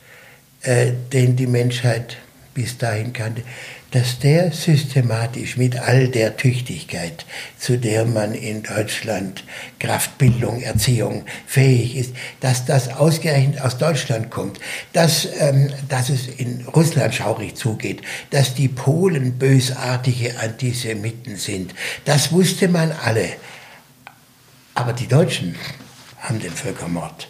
B: äh, den die Menschheit bis dahin kannte, dass der systematisch mit all der Tüchtigkeit, zu der man in Deutschland Kraftbildung, Erziehung fähig ist, dass das ausgerechnet aus Deutschland kommt, dass, ähm, dass es in Russland schaurig zugeht, dass die Polen bösartige Antisemiten sind, das wusste man alle. Aber die Deutschen haben den Völkermord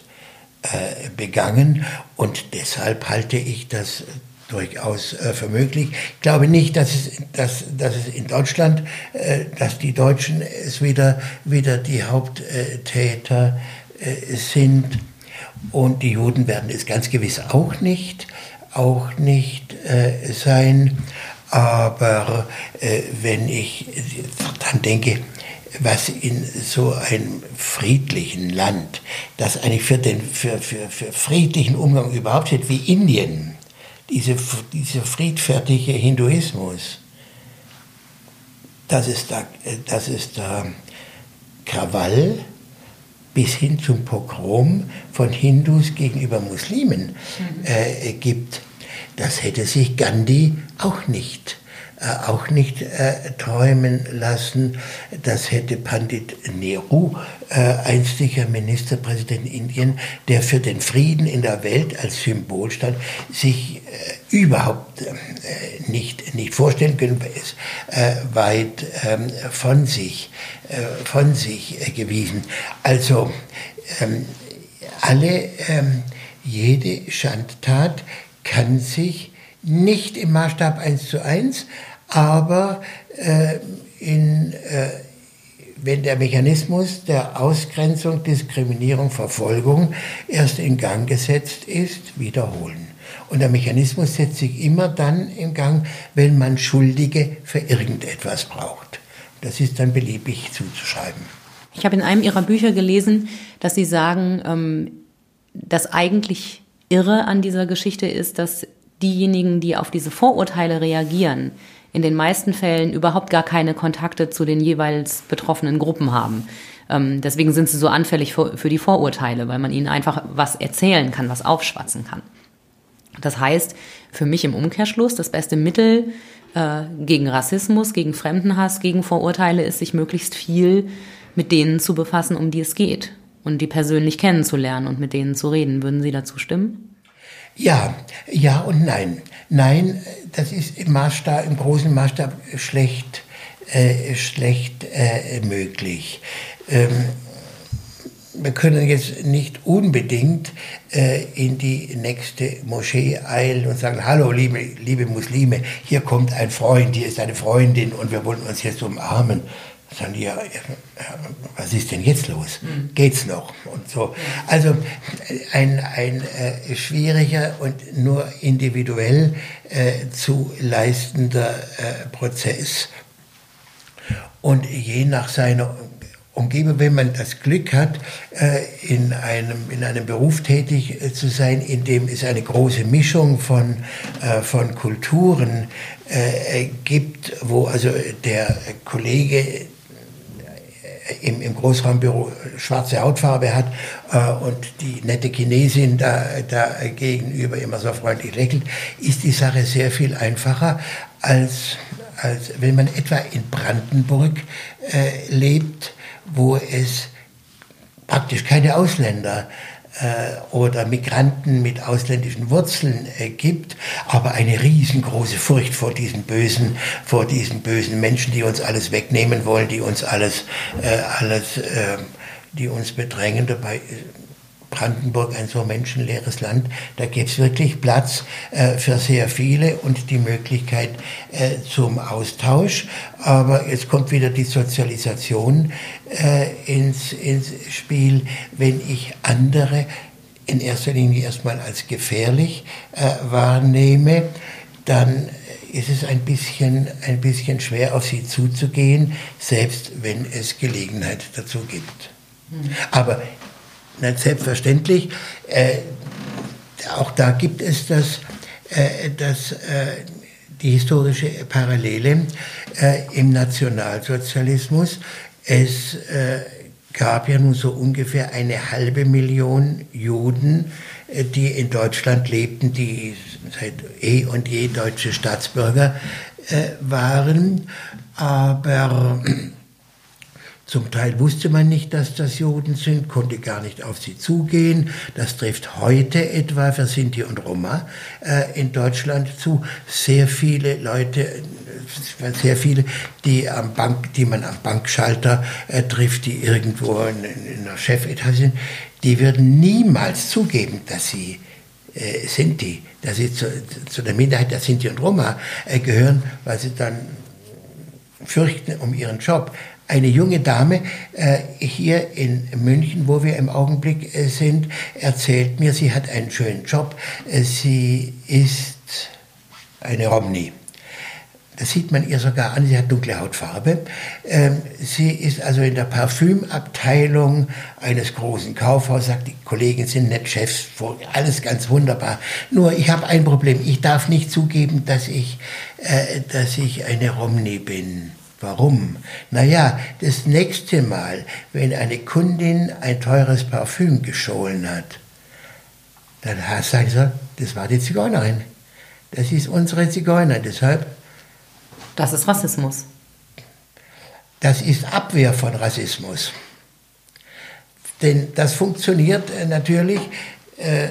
B: äh, begangen und deshalb halte ich das durchaus äh, für möglich. Ich glaube nicht, dass es, dass, dass es in Deutschland, äh, dass die Deutschen es wieder, wieder die Haupttäter äh, sind. Und die Juden werden es ganz gewiss auch nicht, auch nicht äh, sein. Aber äh, wenn ich dann denke, was in so einem friedlichen Land, das eigentlich für den für, für, für friedlichen Umgang überhaupt steht, wie Indien, diese, dieser friedfertige Hinduismus, dass es da, dass es da Krawall bis hin zum Pogrom von Hindus gegenüber Muslimen mhm. äh, gibt. Das hätte sich Gandhi auch nicht äh, auch nicht äh, träumen lassen. Das hätte Pandit Nehru, äh, einstiger Ministerpräsident Indien, der für den Frieden in der Welt als Symbol stand, sich äh, überhaupt äh, nicht, nicht vorstellen können, ist äh, weit ähm, von sich, von sich gewiesen. Also ähm, alle, ähm, jede Schandtat kann sich nicht im Maßstab 1 zu 1, aber äh, in, äh, wenn der Mechanismus der Ausgrenzung, Diskriminierung, Verfolgung erst in Gang gesetzt ist, wiederholen. Und der Mechanismus setzt sich immer dann in Gang, wenn man Schuldige für irgendetwas braucht. Das ist dann beliebig zuzuschreiben.
A: Ich habe in einem Ihrer Bücher gelesen, dass Sie sagen, ähm, das eigentlich Irre an dieser Geschichte ist, dass diejenigen, die auf diese Vorurteile reagieren, in den meisten Fällen überhaupt gar keine Kontakte zu den jeweils betroffenen Gruppen haben. Ähm, deswegen sind sie so anfällig für, die Vorurteile, weil man ihnen einfach was erzählen kann, was aufschwatzen kann. Das heißt, für mich im Umkehrschluss, das beste Mittel äh, gegen Rassismus, gegen Fremdenhass, gegen Vorurteile ist, sich möglichst viel mit denen zu befassen, um die es geht und die persönlich kennenzulernen und mit denen zu reden. Würden Sie dazu stimmen?
B: Ja, ja und nein. Nein, das ist im Maßstab, im großen Maßstab schlecht, äh, schlecht äh, möglich. Ähm, wir können jetzt nicht unbedingt äh, in die nächste Moschee eilen und sagen, hallo liebe, liebe Muslime, hier kommt ein Freund, hier ist eine Freundin und wir wollen uns jetzt umarmen. Die, ja, was ist denn jetzt los? Mhm. Geht's noch? Und so. Also ein, ein äh, schwieriger und nur individuell äh, zu leistender äh, Prozess. Und je nach seiner Umgebung, wenn man das Glück hat, äh, in einem, in einem Beruf tätig äh, zu sein, in dem es eine große Mischung von, äh, von Kulturen gibt, wo also der Kollege im, im Großraumbüro schwarze Hautfarbe hat äh, und die nette Chinesin da, da gegenüber immer so freundlich lächelt, ist die Sache sehr viel einfacher, als, als wenn man etwa in Brandenburg äh, lebt, wo es praktisch keine Ausländer äh, oder Migranten mit ausländischen Wurzeln äh, gibt, aber eine riesengroße Furcht vor diesen bösen, vor diesen bösen Menschen, die uns alles wegnehmen wollen, die uns alles, äh, alles, äh, die uns bedrängen. Dabei Brandenburg ein so menschenleeres Land, da gibt es wirklich Platz äh, für sehr viele und die Möglichkeit äh, zum Austausch. Aber jetzt kommt wieder die Sozialisation äh, ins, ins Spiel, wenn ich andere in erster Linie erstmal als gefährlich äh, wahrnehme, dann ist es ein bisschen, ein bisschen schwer, auf sie zuzugehen, selbst wenn es Gelegenheit dazu gibt. Mhm. Aber nicht selbstverständlich. Äh, auch da gibt es das, äh, das, äh, die historische Parallele äh, im Nationalsozialismus. Es äh, gab ja nun so ungefähr eine halbe Million Juden, äh, die in Deutschland lebten, die seit eh und je deutsche Staatsbürger waren. Aber zum Teil wusste man nicht, dass das Juden sind, konnte gar nicht auf sie zugehen. Das trifft heute etwa für Sinti und Roma äh, in Deutschland zu. Sehr viele Leute, äh, sehr viele, die am Bank, die man am Bankschalter äh, trifft, die irgendwo in, in einer Chefetage sind, die würden niemals zugeben, dass sie äh, Sinti, dass sie zu, zu, der Minderheit der Sinti und Roma äh, gehören, weil sie dann fürchten um ihren Job eine junge Dame äh, hier in München, wo wir im Augenblick äh, sind, erzählt mir, sie hat einen schönen Job. Äh, sie ist eine Romney. Das sieht man ihr sogar an, sie hat dunkle Hautfarbe. Ähm, sie ist also in der Parfümabteilung eines großen Kaufhauses, sagt, die Kollegen sind nicht Chefs, alles ganz wunderbar. Nur ich habe ein Problem, ich darf nicht zugeben, dass ich, äh, dass ich eine Romney bin Warum? Naja, das nächste Mal, wenn eine Kundin ein teures Parfüm gestohlen hat, dann sagen sie, das war die Zigeunerin. Das ist unsere Zigeunerin. Deshalb.
A: Das ist Rassismus.
B: Das ist Abwehr von Rassismus. Denn das funktioniert äh, natürlich äh,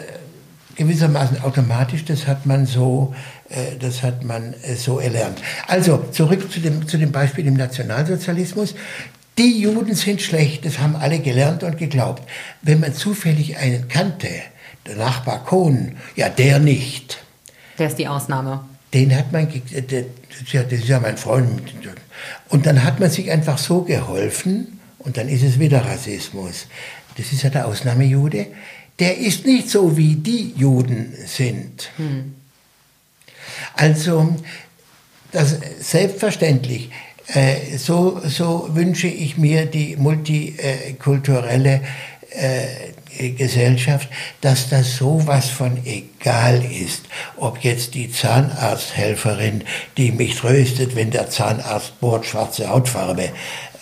B: gewissermaßen automatisch, das hat man so, äh, das hat man äh, so erlernt. Also zurück zu dem, zu dem Beispiel im Nationalsozialismus. Die Juden sind schlecht, das haben alle gelernt und geglaubt. Wenn man zufällig einen kannte, der Nachbar Kohn, ja, der nicht.
A: Der ist die Ausnahme.
B: Den hat man, der, das ist ja mein Freund. Und dann hat man sich einfach so geholfen und dann ist es wieder Rassismus. Das ist ja der Ausnahmejude der ist nicht so, wie die Juden sind. Hm. Also, das selbstverständlich. Äh, so, so wünsche ich mir die multikulturelle äh, Gesellschaft, dass das sowas von egal ist, ob jetzt die Zahnarzthelferin, die mich tröstet, wenn der Zahnarzt bohrt, schwarze Hautfarbe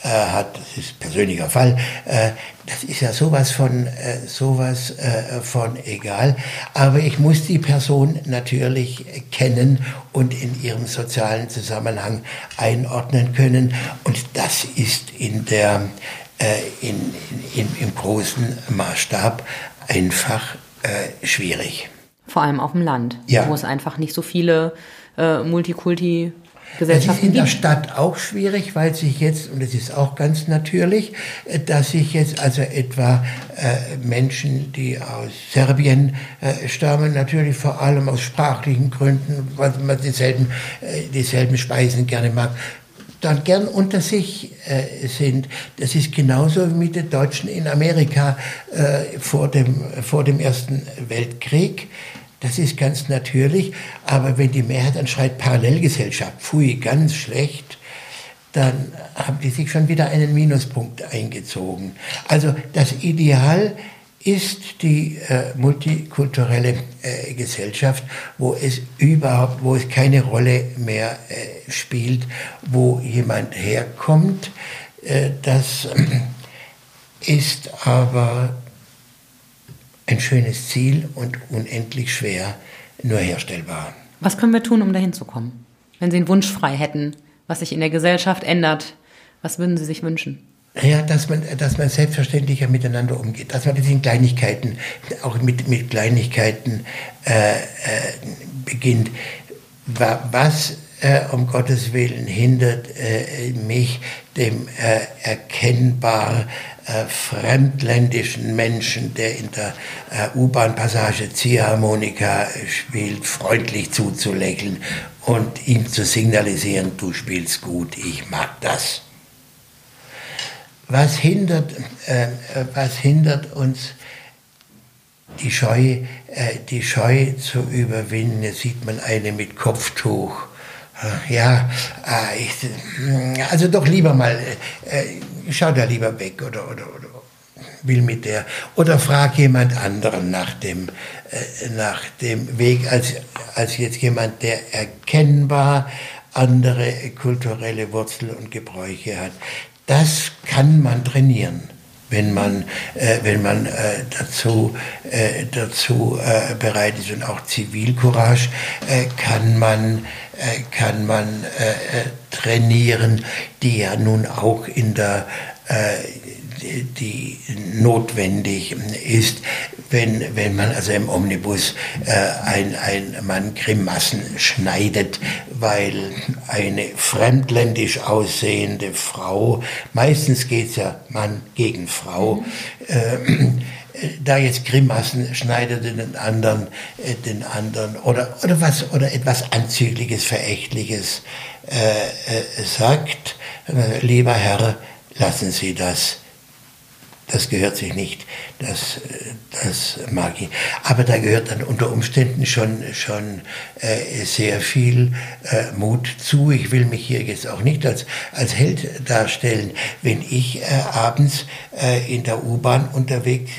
B: äh, hat, das ist persönlicher Fall, äh, das ist ja sowas von, äh, sowas äh, von egal. Aber ich muss die Person natürlich kennen und in ihrem sozialen Zusammenhang einordnen können. Und das ist in der, äh, in, in, im großen Maßstab einfach äh, schwierig.
A: Vor allem auf dem Land, ja. wo es einfach nicht so viele Multikulti Gesellschaften
B: Es ist in der Stadt auch schwierig, weil sich jetzt, und es ist auch ganz natürlich, äh, dass sich jetzt also etwa äh, Menschen, die aus Serbien äh, stammen, natürlich vor allem aus sprachlichen Gründen, weil man dieselben, äh, dieselben Speisen gerne mag, dann gern unter sich äh, sind. Das ist genauso wie mit den Deutschen in Amerika äh, vor, dem, vor dem Ersten Weltkrieg. Das ist ganz natürlich, aber wenn die Mehrheit dann schreit Parallelgesellschaft, pfui, ganz schlecht, dann haben die sich schon wieder einen Minuspunkt eingezogen. Also das Ideal ist die äh, multikulturelle äh, Gesellschaft, wo es überhaupt, wo es keine Rolle mehr äh, spielt, wo jemand herkommt. Äh, das ist aber ein schönes Ziel und unendlich schwer nur herstellbar.
A: Was können wir tun, um dahin zu kommen? Wenn Sie einen Wunsch frei hätten, was sich in der Gesellschaft ändert, was würden Sie sich wünschen?
B: Ja, dass man, dass man selbstverständlicher miteinander umgeht, dass man das in Kleinigkeiten, auch mit, mit Kleinigkeiten äh, äh, beginnt. Was äh, um Gottes Willen hindert äh, mich, dem äh, erkennbar äh, fremdländischen Menschen, der in der äh, U-Bahn-Passage Ziehharmonika spielt, freundlich zuzulächeln und ihm zu signalisieren, du spielst gut, ich mag das. Was hindert, äh, was hindert uns, die Scheu, die Scheu zu überwinden? Jetzt sieht man eine mit Kopftuch ja, ich, also doch lieber mal, äh, schau da lieber weg oder, oder, oder will mit der oder frag jemand anderen nach dem, äh, nach dem Weg als, als jetzt jemand, der erkennbar andere kulturelle Wurzeln und Gebräuche hat. Das kann man trainieren wenn man, äh, wenn man äh, dazu, äh, dazu äh, bereit ist und auch Zivilcourage äh, kann man, äh, kann man trainieren, die ja nun auch in der die notwendig ist, wenn, wenn man also im Omnibus äh, ein, ein Mann Grimassen schneidet, weil eine fremdländisch aussehende Frau, meistens geht es ja Mann gegen Frau, äh, da jetzt Grimassen schneidet den anderen, äh, den anderen oder, oder was, oder etwas Anzügliches, Verächtliches äh, äh, sagt, äh, lieber Herr, lassen Sie das das gehört sich nicht, das, das mag ich. Aber da gehört dann unter Umständen schon, schon äh, sehr viel äh, Mut zu. Ich will mich hier jetzt auch nicht als, als Held darstellen, wenn ich äh, abends äh, in der U-Bahn unterwegs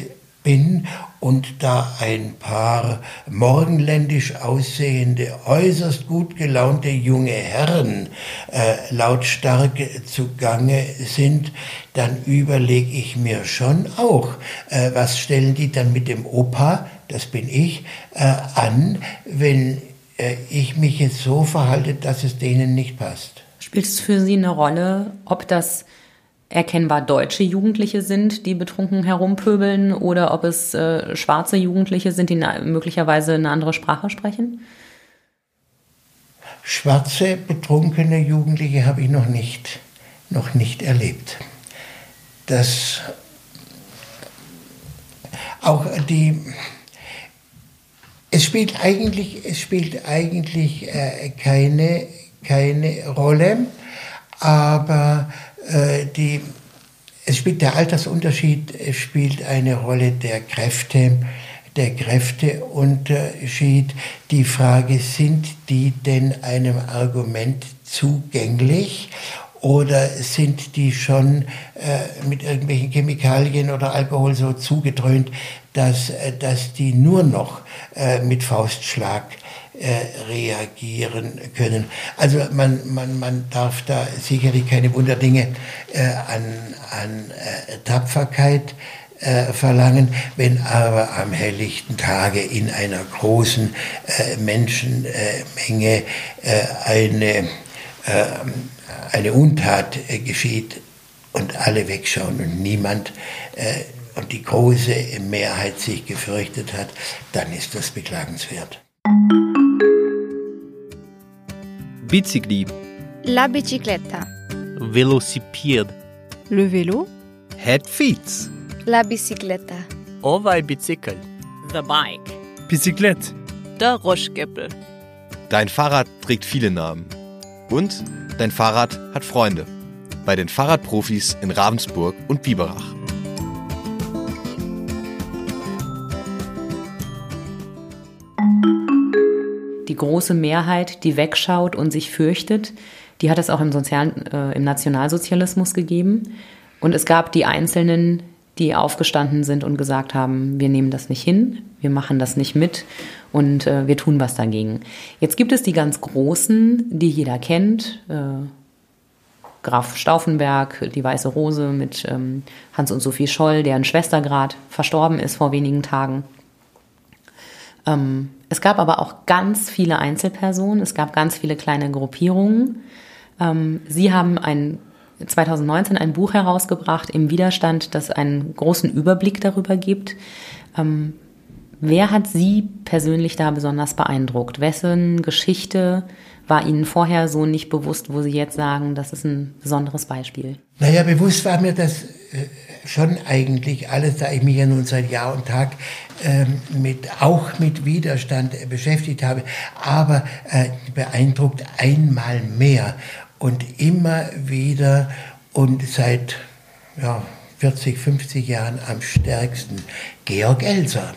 B: bin und da ein paar morgenländisch aussehende, äußerst gut gelaunte junge Herren äh, lautstark zugange sind, dann überlege ich mir schon auch, äh, was stellen die dann mit dem Opa, das bin ich, äh, an, wenn äh, ich mich jetzt so verhalte, dass es denen nicht passt.
A: Spielt es für Sie eine Rolle, ob das erkennbar deutsche Jugendliche sind, die betrunken herumpöbeln, oder ob es äh, schwarze Jugendliche sind, die möglicherweise eine andere Sprache sprechen?
B: Schwarze, betrunkene Jugendliche habe ich noch nicht, noch nicht erlebt. Das auch die es spielt eigentlich, es spielt eigentlich äh, keine, keine Rolle, aber die, es spielt der Altersunterschied spielt eine Rolle der Kräfte, der Kräfteunterschied. Die Frage, sind die denn einem Argument zugänglich? Oder sind die schon äh, mit irgendwelchen Chemikalien oder Alkohol so zugedröhnt, dass, äh, dass die nur noch äh, mit Faustschlag äh, reagieren können. Also man, man, man darf da sicherlich keine Wunderdinge äh, an, an äh, Tapferkeit verlangen, wenn aber am helllichten Tage in einer großen Menschenmenge eine, eine Untat geschieht und alle wegschauen und niemand und die große Mehrheit sich gefürchtet hat, dann ist das beklagenswert.
D: Bicicli.
E: La bicicletta.
D: Velocipede.
E: Le vélo.
D: Het fiets.
E: La bicicletta.
D: Ovaj bicycle.
F: The bike.
C: Bicyclette.
F: Der Roschgeppel.
G: Dein Fahrrad trägt viele Namen. Und dein Fahrrad hat Freunde. Bei den Fahrradprofis in Ravensburg und Biberach.
A: die große Mehrheit, die wegschaut und sich fürchtet, die hat es auch im, Sozial äh, im Nationalsozialismus gegeben. Und es gab die Einzelnen, die aufgestanden sind und gesagt haben, wir nehmen das nicht hin, wir machen das nicht mit und äh, wir tun was dagegen. Jetzt gibt es die ganz Großen, die jeder kennt. Äh, Graf Stauffenberg, die Weiße Rose mit ähm, Hans und Sophie Scholl, deren Schwester gerade verstorben ist vor wenigen Tagen. Ähm, es gab aber auch ganz viele Einzelpersonen, es gab ganz viele kleine Gruppierungen. Ähm, Sie haben ein, 2019 ein Buch herausgebracht im Widerstand, das einen großen Überblick darüber gibt. Wer hat Sie persönlich da besonders beeindruckt? Wessen Geschichte war Ihnen vorher so nicht bewusst, wo Sie jetzt sagen, das ist ein besonderes Beispiel?
B: Naja, bewusst war mir das äh, schon eigentlich alles, da ich mich ja nun seit Jahr und Tag ähm, mit, auch mit Widerstand äh, beschäftigt habe, aber äh, beeindruckt einmal mehr und immer wieder und seit ja, 40, 50 Jahren am stärksten Georg Elser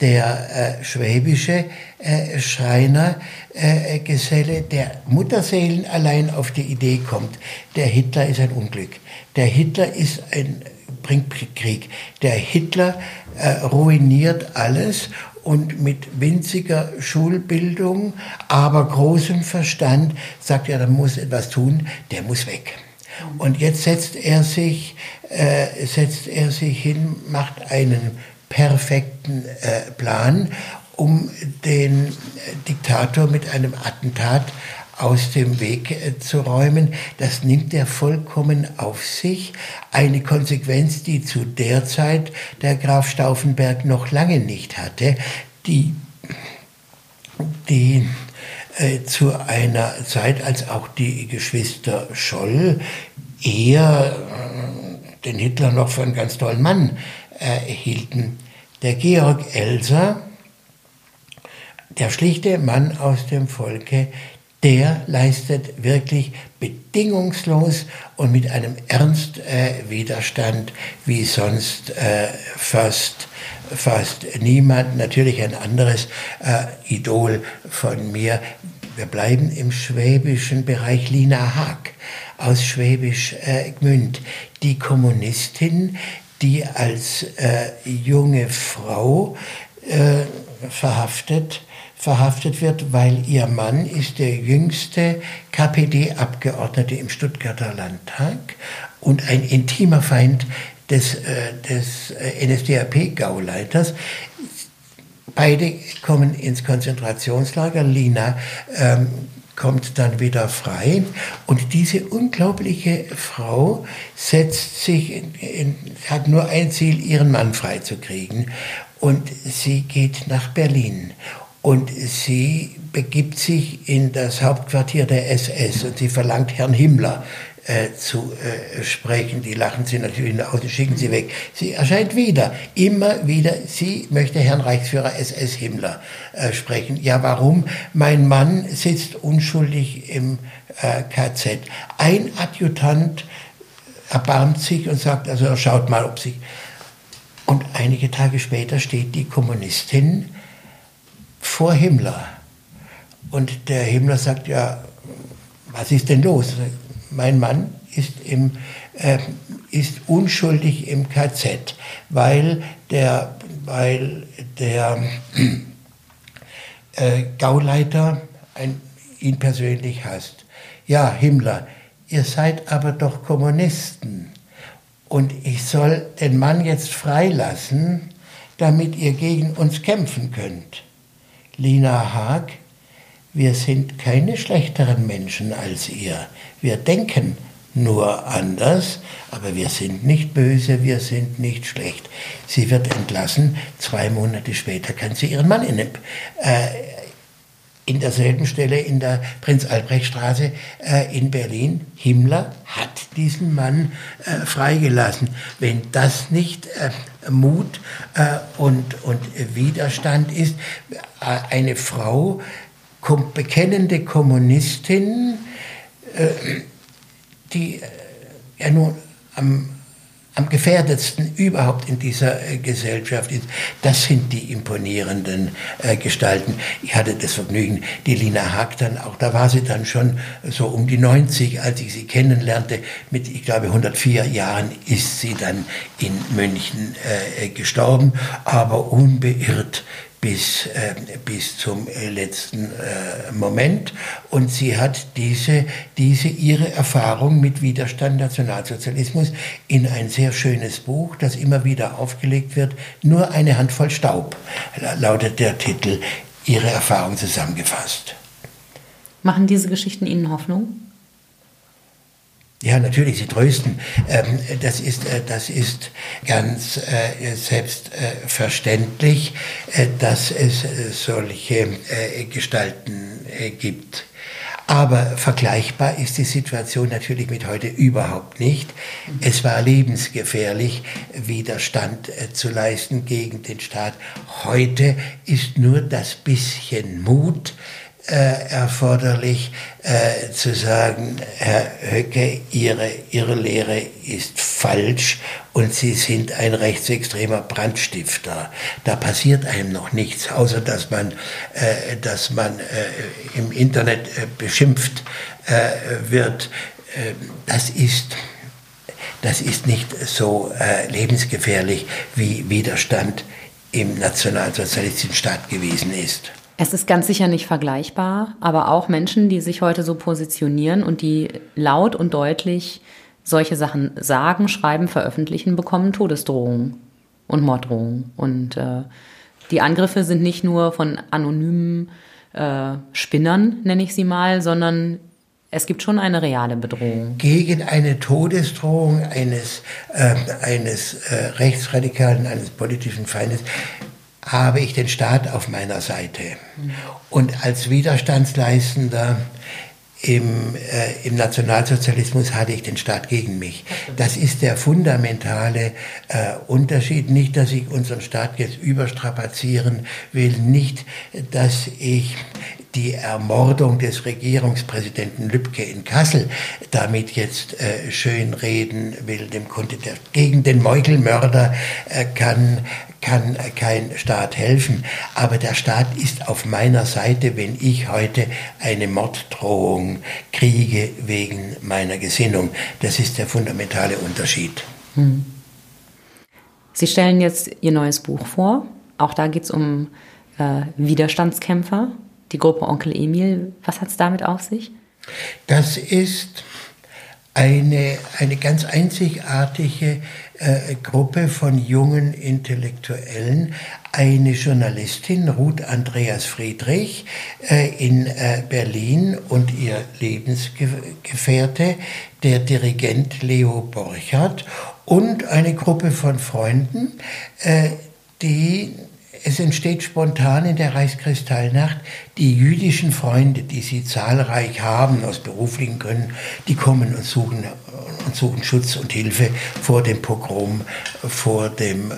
B: der äh, schwäbische äh, Schreinergeselle, äh, der Mutterseelen allein auf die Idee kommt, der Hitler ist ein Unglück. Der Hitler ist ein bringt Krieg. Der Hitler äh, ruiniert alles und mit winziger Schulbildung, aber großem Verstand sagt er, da muss etwas tun, der muss weg. Und jetzt setzt er sich, äh, setzt er sich hin, macht einen perfekten äh, Plan, um den äh, Diktator mit einem Attentat aus dem Weg äh, zu räumen. Das nimmt er vollkommen auf sich. Eine Konsequenz, die zu der Zeit der Graf Stauffenberg noch lange nicht hatte, die, die äh, zu einer Zeit, als auch die Geschwister Scholl eher äh, den Hitler noch für einen ganz tollen Mann äh, hielten. Der Georg Elser, der schlichte Mann aus dem Volke, der leistet wirklich bedingungslos und mit einem Ernst äh, Widerstand wie sonst äh, fast, fast niemand. Natürlich ein anderes äh, Idol von mir. Wir bleiben im schwäbischen Bereich Lina Haag aus Schwäbisch äh, Gmünd. Die Kommunistin, die als äh, junge Frau äh, verhaftet verhaftet wird, weil ihr Mann ist der jüngste KPD-Abgeordnete im Stuttgarter Landtag und ein intimer Feind des, äh, des äh, NSDAP-Gauleiters. Beide kommen ins Konzentrationslager. Lina ähm, kommt dann wieder frei. Und diese unglaubliche Frau setzt sich, in, in, hat nur ein Ziel, ihren Mann freizukriegen. Und sie geht nach Berlin. Und sie begibt sich in das Hauptquartier der SS und sie verlangt Herrn Himmler äh, zu äh, sprechen. Die lachen sie natürlich nach Hause, schicken sie weg. Sie erscheint wieder, immer wieder. Sie möchte Herrn Reichsführer SS Himmler äh, sprechen. Ja, warum? Mein Mann sitzt unschuldig im äh, KZ. Ein Adjutant erbarmt sich und sagt, also schaut mal, ob sie. Und einige Tage später steht die Kommunistin vor Himmler. Und der Himmler sagt, ja, was ist denn los? Mein Mann ist, im, äh, ist unschuldig im KZ, weil der, weil der äh, Gauleiter ein, ihn persönlich hasst. Ja, Himmler, ihr seid aber doch Kommunisten und ich soll den Mann jetzt freilassen, damit ihr gegen uns kämpfen könnt. Lina Haag, wir sind keine schlechteren Menschen als ihr. Wir denken nur anders, aber wir sind nicht böse, wir sind nicht schlecht. Sie wird entlassen, zwei Monate später kann sie ihren Mann in, äh, in derselben Stelle in der Prinz-Albrecht-Straße äh, in Berlin. Himmler hat diesen Mann äh, freigelassen. Wenn das nicht äh, Mut äh, und, und Widerstand ist, äh, eine Frau, bekennende Kommunistin, äh, die ja nun am am gefährdetsten überhaupt in dieser äh, Gesellschaft ist. Das sind die imponierenden äh, Gestalten. Ich hatte das Vergnügen, die Lina Haag dann, auch da war sie dann schon so um die 90, als ich sie kennenlernte. Mit, ich glaube, 104 Jahren ist sie dann in München äh, gestorben, aber unbeirrt bis, äh, bis zum äh, letzten äh, Moment. Und sie hat diese, diese ihre Erfahrung mit Widerstand Nationalsozialismus in ein sehr schönes Buch, das immer wieder aufgelegt wird, nur eine Handvoll Staub, lautet der Titel, ihre Erfahrung zusammengefasst.
A: Machen diese Geschichten Ihnen Hoffnung?
B: Ja, natürlich, sie trösten. Ähm, das, ist, äh, das ist ganz äh, selbstverständlich, äh, dass es solche Gestalten gibt. Aber vergleichbar ist die Situation natürlich mit heute überhaupt nicht. Es war lebensgefährlich, Widerstand zu leisten gegen den Staat. Heute ist nur das bisschen Mut, erforderlich, äh, zu sagen, Herr Höcke, Ihre, Ihre Lehre ist falsch und Sie sind ein rechtsextremer Brandstifter. Da passiert einem noch nichts, außer dass man, äh, dass man äh, im Internet äh, beschimpft äh, wird. Äh, das ist das ist nicht so äh, lebensgefährlich, wie Widerstand im nationalsozialistischen Staat gewesen ist.
A: Es ist ganz sicher nicht vergleichbar, aber auch Menschen, die sich heute so positionieren und die laut und deutlich solche Sachen sagen, schreiben, veröffentlichen, bekommen Todesdrohungen und Morddrohungen. Und äh, die Angriffe sind nicht nur von anonymen äh, Spinnern, nenne ich sie mal, sondern es gibt schon eine reale Bedrohung.
B: Gegen eine Todesdrohung eines, äh, eines äh, Rechtsradikalen, eines politischen Feindes habe ich den Staat auf meiner Seite. Und als Widerstandsleistender im, äh, im Nationalsozialismus hatte ich den Staat gegen mich. Das ist der fundamentale äh, Unterschied. Nicht, dass ich unseren Staat jetzt überstrapazieren will, nicht, dass ich die Ermordung des Regierungspräsidenten Lübcke in Kassel damit jetzt äh, schön reden will, dem konnte der, gegen den Meugelmörder äh, kann, kann kein Staat helfen. Aber der Staat ist auf meiner Seite, wenn ich heute eine Morddrohung kriege wegen meiner Gesinnung. Das ist der fundamentale Unterschied. Hm.
A: Sie stellen jetzt Ihr neues Buch vor. Auch da geht es um äh, Widerstandskämpfer, die Gruppe Onkel Emil. Was hat es damit auf sich?
B: Das ist eine, eine ganz einzigartige äh, Gruppe von jungen Intellektuellen, eine Journalistin, Ruth Andreas Friedrich, äh, in äh, Berlin und ihr Lebensgefährte, der Dirigent Leo Borchardt und eine Gruppe von Freunden, die es entsteht spontan in der Reichskristallnacht, die jüdischen Freunde, die sie zahlreich haben aus beruflichen Gründen, die kommen und suchen, und suchen Schutz und Hilfe vor dem Pogrom, vor dem äh,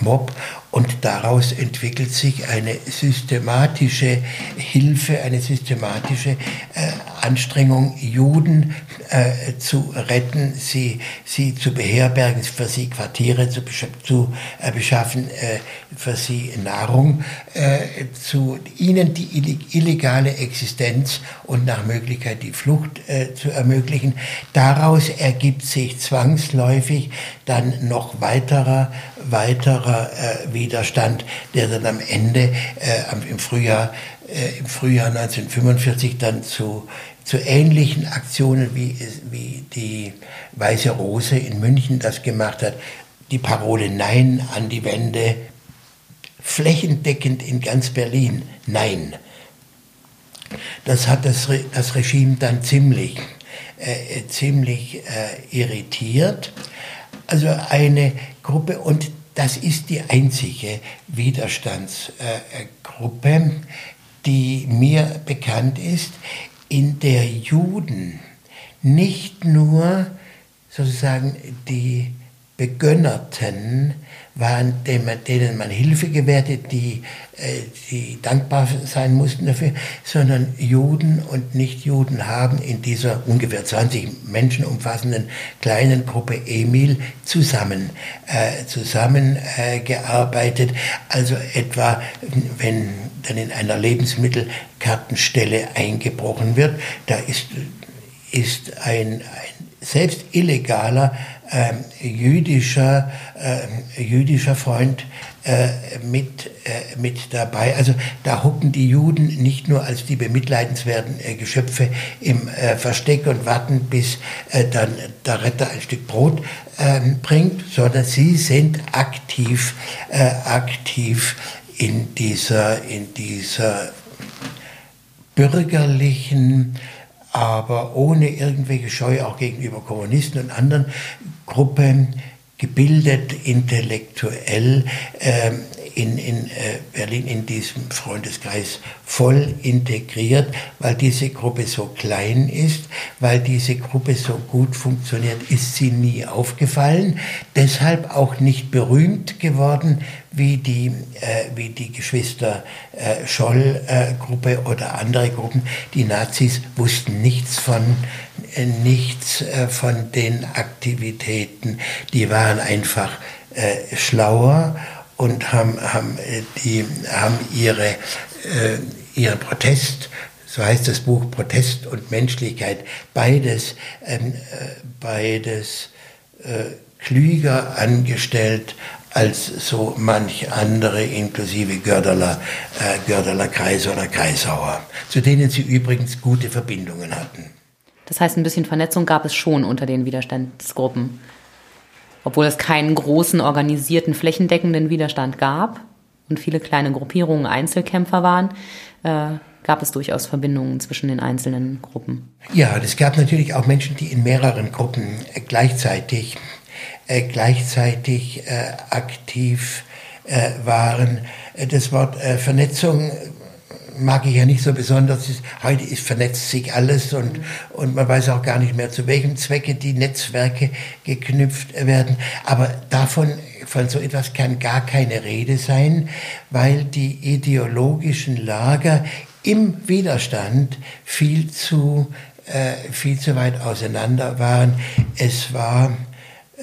B: Mob. Und daraus entwickelt sich eine systematische Hilfe, eine systematische äh, Anstrengung, Juden äh, zu retten, sie, sie zu beherbergen, für sie Quartiere zu, zu äh, beschaffen, äh, für sie Nahrung, äh, zu ihnen die illegale Existenz und nach Möglichkeit die Flucht äh, zu ermöglichen. Daraus ergibt sich zwangsläufig dann noch weiterer, weiterer äh, Widerstand, der dann am Ende im Frühjahr im Frühjahr 1945 dann zu zu ähnlichen Aktionen, wie, wie die Weiße Rose in München das gemacht hat. Die Parole Nein an die Wände, flächendeckend in ganz Berlin, Nein. Das hat das, Re das Regime dann ziemlich, äh, ziemlich äh, irritiert. Also eine Gruppe, und das ist die einzige Widerstandsgruppe, die mir bekannt ist, in der Juden nicht nur sozusagen die Begönnerten waren, denen man Hilfe gewährte, die, äh, die dankbar sein mussten dafür, sondern Juden und Nichtjuden haben in dieser ungefähr 20 Menschen umfassenden kleinen Gruppe Emil zusammen, äh, zusammengearbeitet. Äh, also etwa, wenn dann in einer Lebensmittelkartenstelle eingebrochen wird, da ist, ist ein, ein selbst illegaler jüdischer, äh, jüdischer Freund äh, mit, äh, mit dabei. Also da hocken die Juden nicht nur als die bemitleidenswerten äh, Geschöpfe im Versteck und warten, bis dann der Retter ein Stück Brot ähm, bringt, sondern sie sind aktiv, aktiv in dieser, in dieser bürgerlichen, aber ohne irgendwelche Scheu auch gegenüber Kommunisten und anderen Gruppen, gebildet, intellektuell äh, in, in äh, Berlin in diesem Freundeskreis voll integriert, weil diese Gruppe so klein ist, weil diese Gruppe so gut funktioniert, ist sie nie aufgefallen, deshalb auch nicht berühmt geworden wie die, äh, wie die Geschwister äh, Scholl-Gruppe äh, oder andere Gruppen. Die Nazis wussten nichts von, nichts äh, von den Aktivitäten. Die waren einfach äh, schlauer und haben, haben, die, haben ihre, ihren Protest so heißt das Buch Protest und Menschlichkeit, beides, ähm, beides äh, klüger angestellt als so manch andere, inklusive Gördeler, äh, Gördeler Kreis oder Kreisauer, zu denen sie übrigens gute Verbindungen hatten.
A: Das heißt, ein bisschen Vernetzung gab es schon unter den Widerstandsgruppen. Obwohl es keinen großen, organisierten, flächendeckenden Widerstand gab und viele kleine Gruppierungen Einzelkämpfer waren, äh, gab es durchaus Verbindungen zwischen den einzelnen Gruppen.
B: Ja, es gab natürlich auch Menschen, die in mehreren Gruppen gleichzeitig äh, gleichzeitig äh, aktiv äh, waren. Das Wort Vernetzung mag ich ja nicht so besonders. Heute ist, vernetzt sich alles und, und man weiß auch gar nicht mehr, zu welchem Zwecke die Netzwerke geknüpft werden. Aber davon, von so etwas kann gar keine Rede sein, weil die ideologischen Lager im Widerstand viel zu, äh, viel zu weit auseinander waren. Es war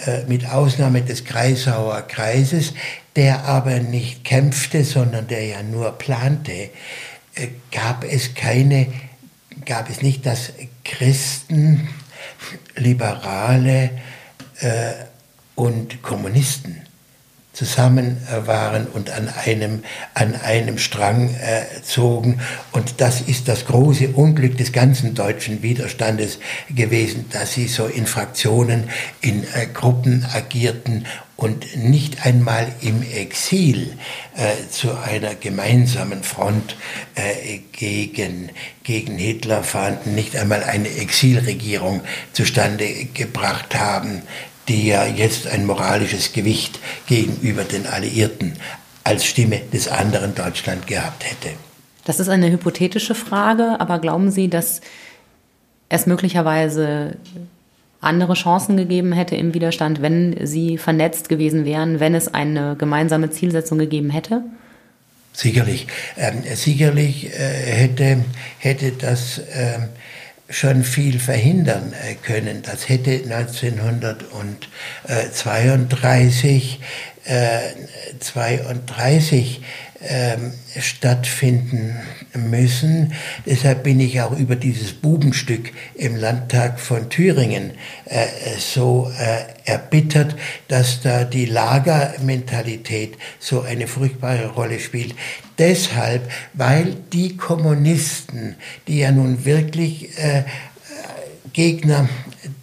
B: äh, mit Ausnahme des Kreisauer Kreises, der aber nicht kämpfte, sondern der ja nur plante, gab es keine, gab es nicht, dass Christen, Liberale äh, und Kommunisten zusammen waren und an einem, an einem Strang äh, zogen. Und das ist das große Unglück des ganzen deutschen Widerstandes gewesen, dass sie so in Fraktionen, in äh, Gruppen agierten und nicht einmal im Exil äh, zu einer gemeinsamen Front äh, gegen, gegen Hitler fanden, nicht einmal eine Exilregierung zustande gebracht haben die ja jetzt ein moralisches Gewicht gegenüber den Alliierten als Stimme des anderen Deutschland gehabt hätte.
A: Das ist eine hypothetische Frage, aber glauben Sie, dass es möglicherweise andere Chancen gegeben hätte im Widerstand, wenn sie vernetzt gewesen wären, wenn es eine gemeinsame Zielsetzung gegeben hätte?
B: Sicherlich. Ähm, sicherlich äh, hätte, hätte das äh, schon viel verhindern äh, können. Das hätte 1932 äh, 32 ähm, stattfinden müssen. Deshalb bin ich auch über dieses Bubenstück im Landtag von Thüringen äh, so äh, erbittert, dass da die Lagermentalität so eine furchtbare Rolle spielt. Deshalb, weil die Kommunisten, die ja nun wirklich äh, Gegner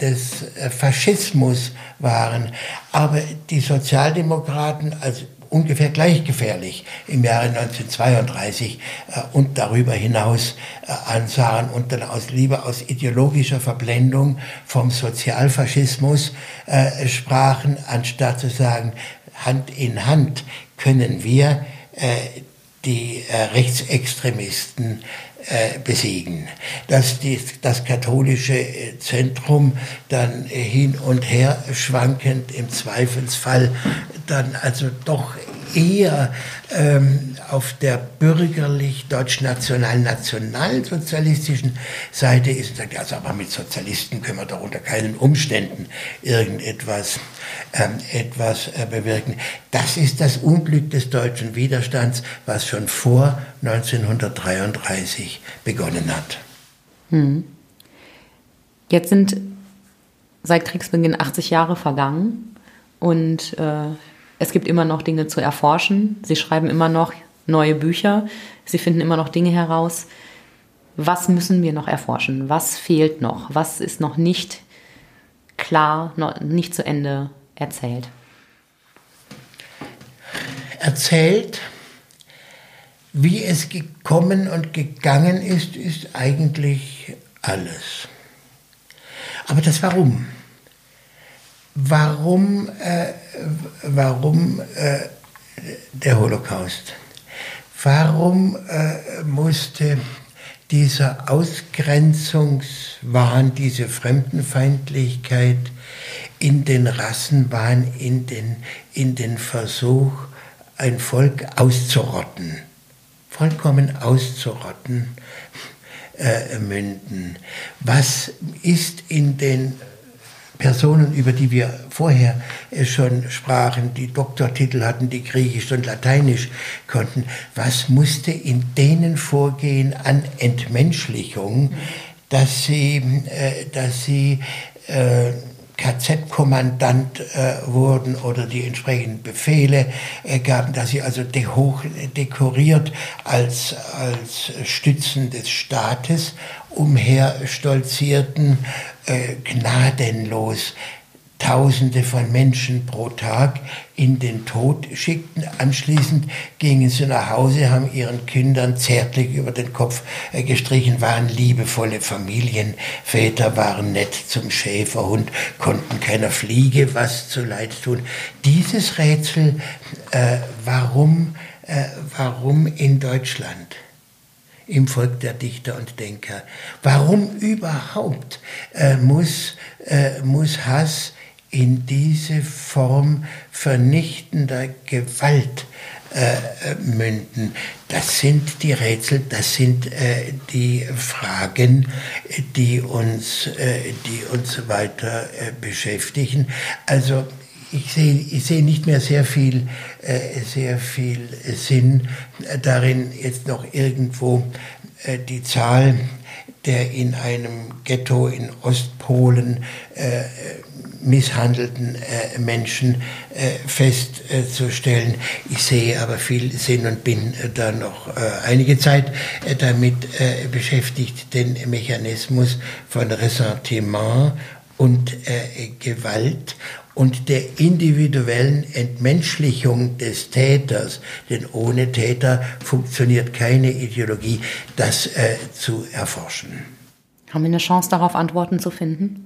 B: des äh, Faschismus waren, aber die Sozialdemokraten als ungefähr gleich gefährlich im Jahre 1932 äh, und darüber hinaus äh, ansahen und dann aus Liebe, aus ideologischer Verblendung vom Sozialfaschismus äh, sprachen, anstatt zu sagen, Hand in Hand können wir äh, die äh, Rechtsextremisten äh, besiegen. Dass die, das katholische äh, Zentrum dann hin und her schwankend im Zweifelsfall dann also doch eher ähm, auf der bürgerlich deutsch-national-nationalsozialistischen Seite ist also aber mit Sozialisten können wir doch unter keinen Umständen irgendetwas etwas äh, bewirken. Das ist das Unglück des deutschen Widerstands, was schon vor 1933 begonnen hat. Hm.
A: Jetzt sind seit Kriegsbeginn 80 Jahre vergangen und äh, es gibt immer noch Dinge zu erforschen. Sie schreiben immer noch neue Bücher. Sie finden immer noch Dinge heraus. Was müssen wir noch erforschen? Was fehlt noch? Was ist noch nicht klar, noch nicht zu Ende erzählt?
B: Erzählt, wie es gekommen und gegangen ist, ist eigentlich alles. Aber das Warum? Warum, äh, warum äh, der Holocaust? Warum äh, musste dieser Ausgrenzungswahn, diese Fremdenfeindlichkeit in den Rassenwahn, in den, in den Versuch, ein Volk auszurotten, vollkommen auszurotten, äh, münden? Was ist in den Personen, über die wir vorher äh, schon sprachen, die Doktortitel hatten, die Griechisch und Lateinisch konnten, was musste in denen vorgehen an Entmenschlichung, dass sie, äh, dass sie äh, KZ-Kommandant äh, wurden oder die entsprechenden Befehle äh, gaben, dass sie also de hoch dekoriert als, als Stützen des Staates umherstolzierten, äh, gnadenlos Tausende von Menschen pro Tag in den Tod schickten. Anschließend gingen sie nach Hause, haben ihren Kindern zärtlich über den Kopf äh, gestrichen, waren liebevolle Familienväter, waren nett zum Schäferhund, konnten keiner Fliege was zu leid tun. Dieses Rätsel, äh, warum, äh, warum in Deutschland? im Volk der Dichter und Denker. Warum überhaupt äh, muss, äh, muss Hass in diese Form vernichtender Gewalt äh, münden. Das sind die Rätsel, das sind äh, die Fragen, die uns, äh, die uns weiter äh, beschäftigen. Also ich sehe, ich sehe nicht mehr sehr viel, äh, sehr viel Sinn darin, jetzt noch irgendwo äh, die Zahl der in einem Ghetto in Ostpolen äh, misshandelten äh, Menschen äh, festzustellen. ich sehe aber viel Sinn und bin äh, da noch äh, einige Zeit äh, damit beschäftigt, den Mechanismus von Ressentiment und Gewalt und der individuellen Entmenschlichung des Täters, denn ohne Täter funktioniert keine Ideologie, das äh, zu erforschen.
A: Haben wir eine Chance darauf, Antworten zu finden?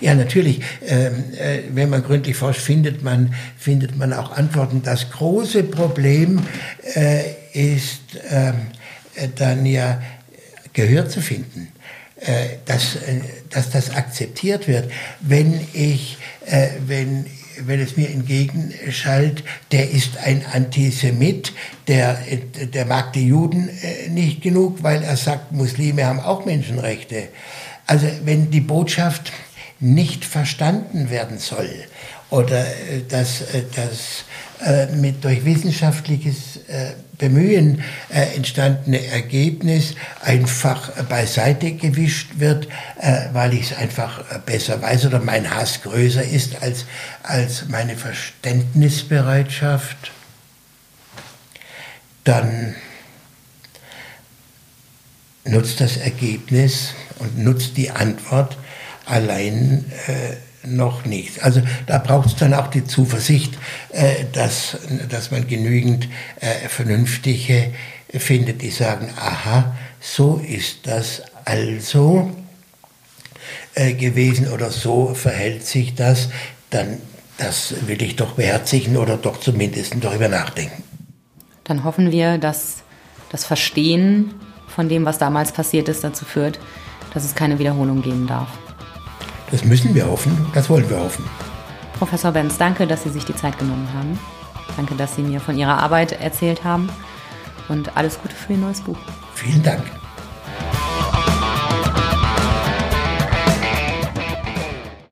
B: Ja, natürlich. Ähm, äh, wenn man gründlich forscht, findet man, findet man auch Antworten. Das große Problem äh, ist ähm, äh, dann ja Gehör zu finden. Äh, dass, äh, dass das akzeptiert wird. Wenn ich, äh, wenn, wenn es mir entgegenschallt, der ist ein Antisemit, der, der mag die Juden nicht genug, weil er sagt, Muslime haben auch Menschenrechte. Also wenn die Botschaft nicht verstanden werden soll oder dass, dass mit durch wissenschaftliches Bemühen äh, entstandene Ergebnis einfach beiseite gewischt wird, äh, weil ich es einfach äh, besser weiß oder mein Hass größer ist als, als meine Verständnisbereitschaft, dann nutzt das Ergebnis und nutzt die Antwort allein äh, noch nicht. Also da braucht es dann auch die Zuversicht, äh, dass, dass man genügend äh, Vernünftige findet, die sagen, aha, so ist das also äh, gewesen oder so verhält sich das, dann das will ich doch beherzigen oder doch zumindest darüber nachdenken.
A: Dann hoffen wir, dass das Verstehen von dem, was damals passiert ist, dazu führt, dass es keine Wiederholung geben darf.
B: Das müssen wir hoffen, das wollen wir hoffen.
A: Professor Benz, danke, dass Sie sich die Zeit genommen haben. Danke, dass Sie mir von Ihrer Arbeit erzählt haben. Und alles Gute für Ihr neues Buch.
B: Vielen Dank.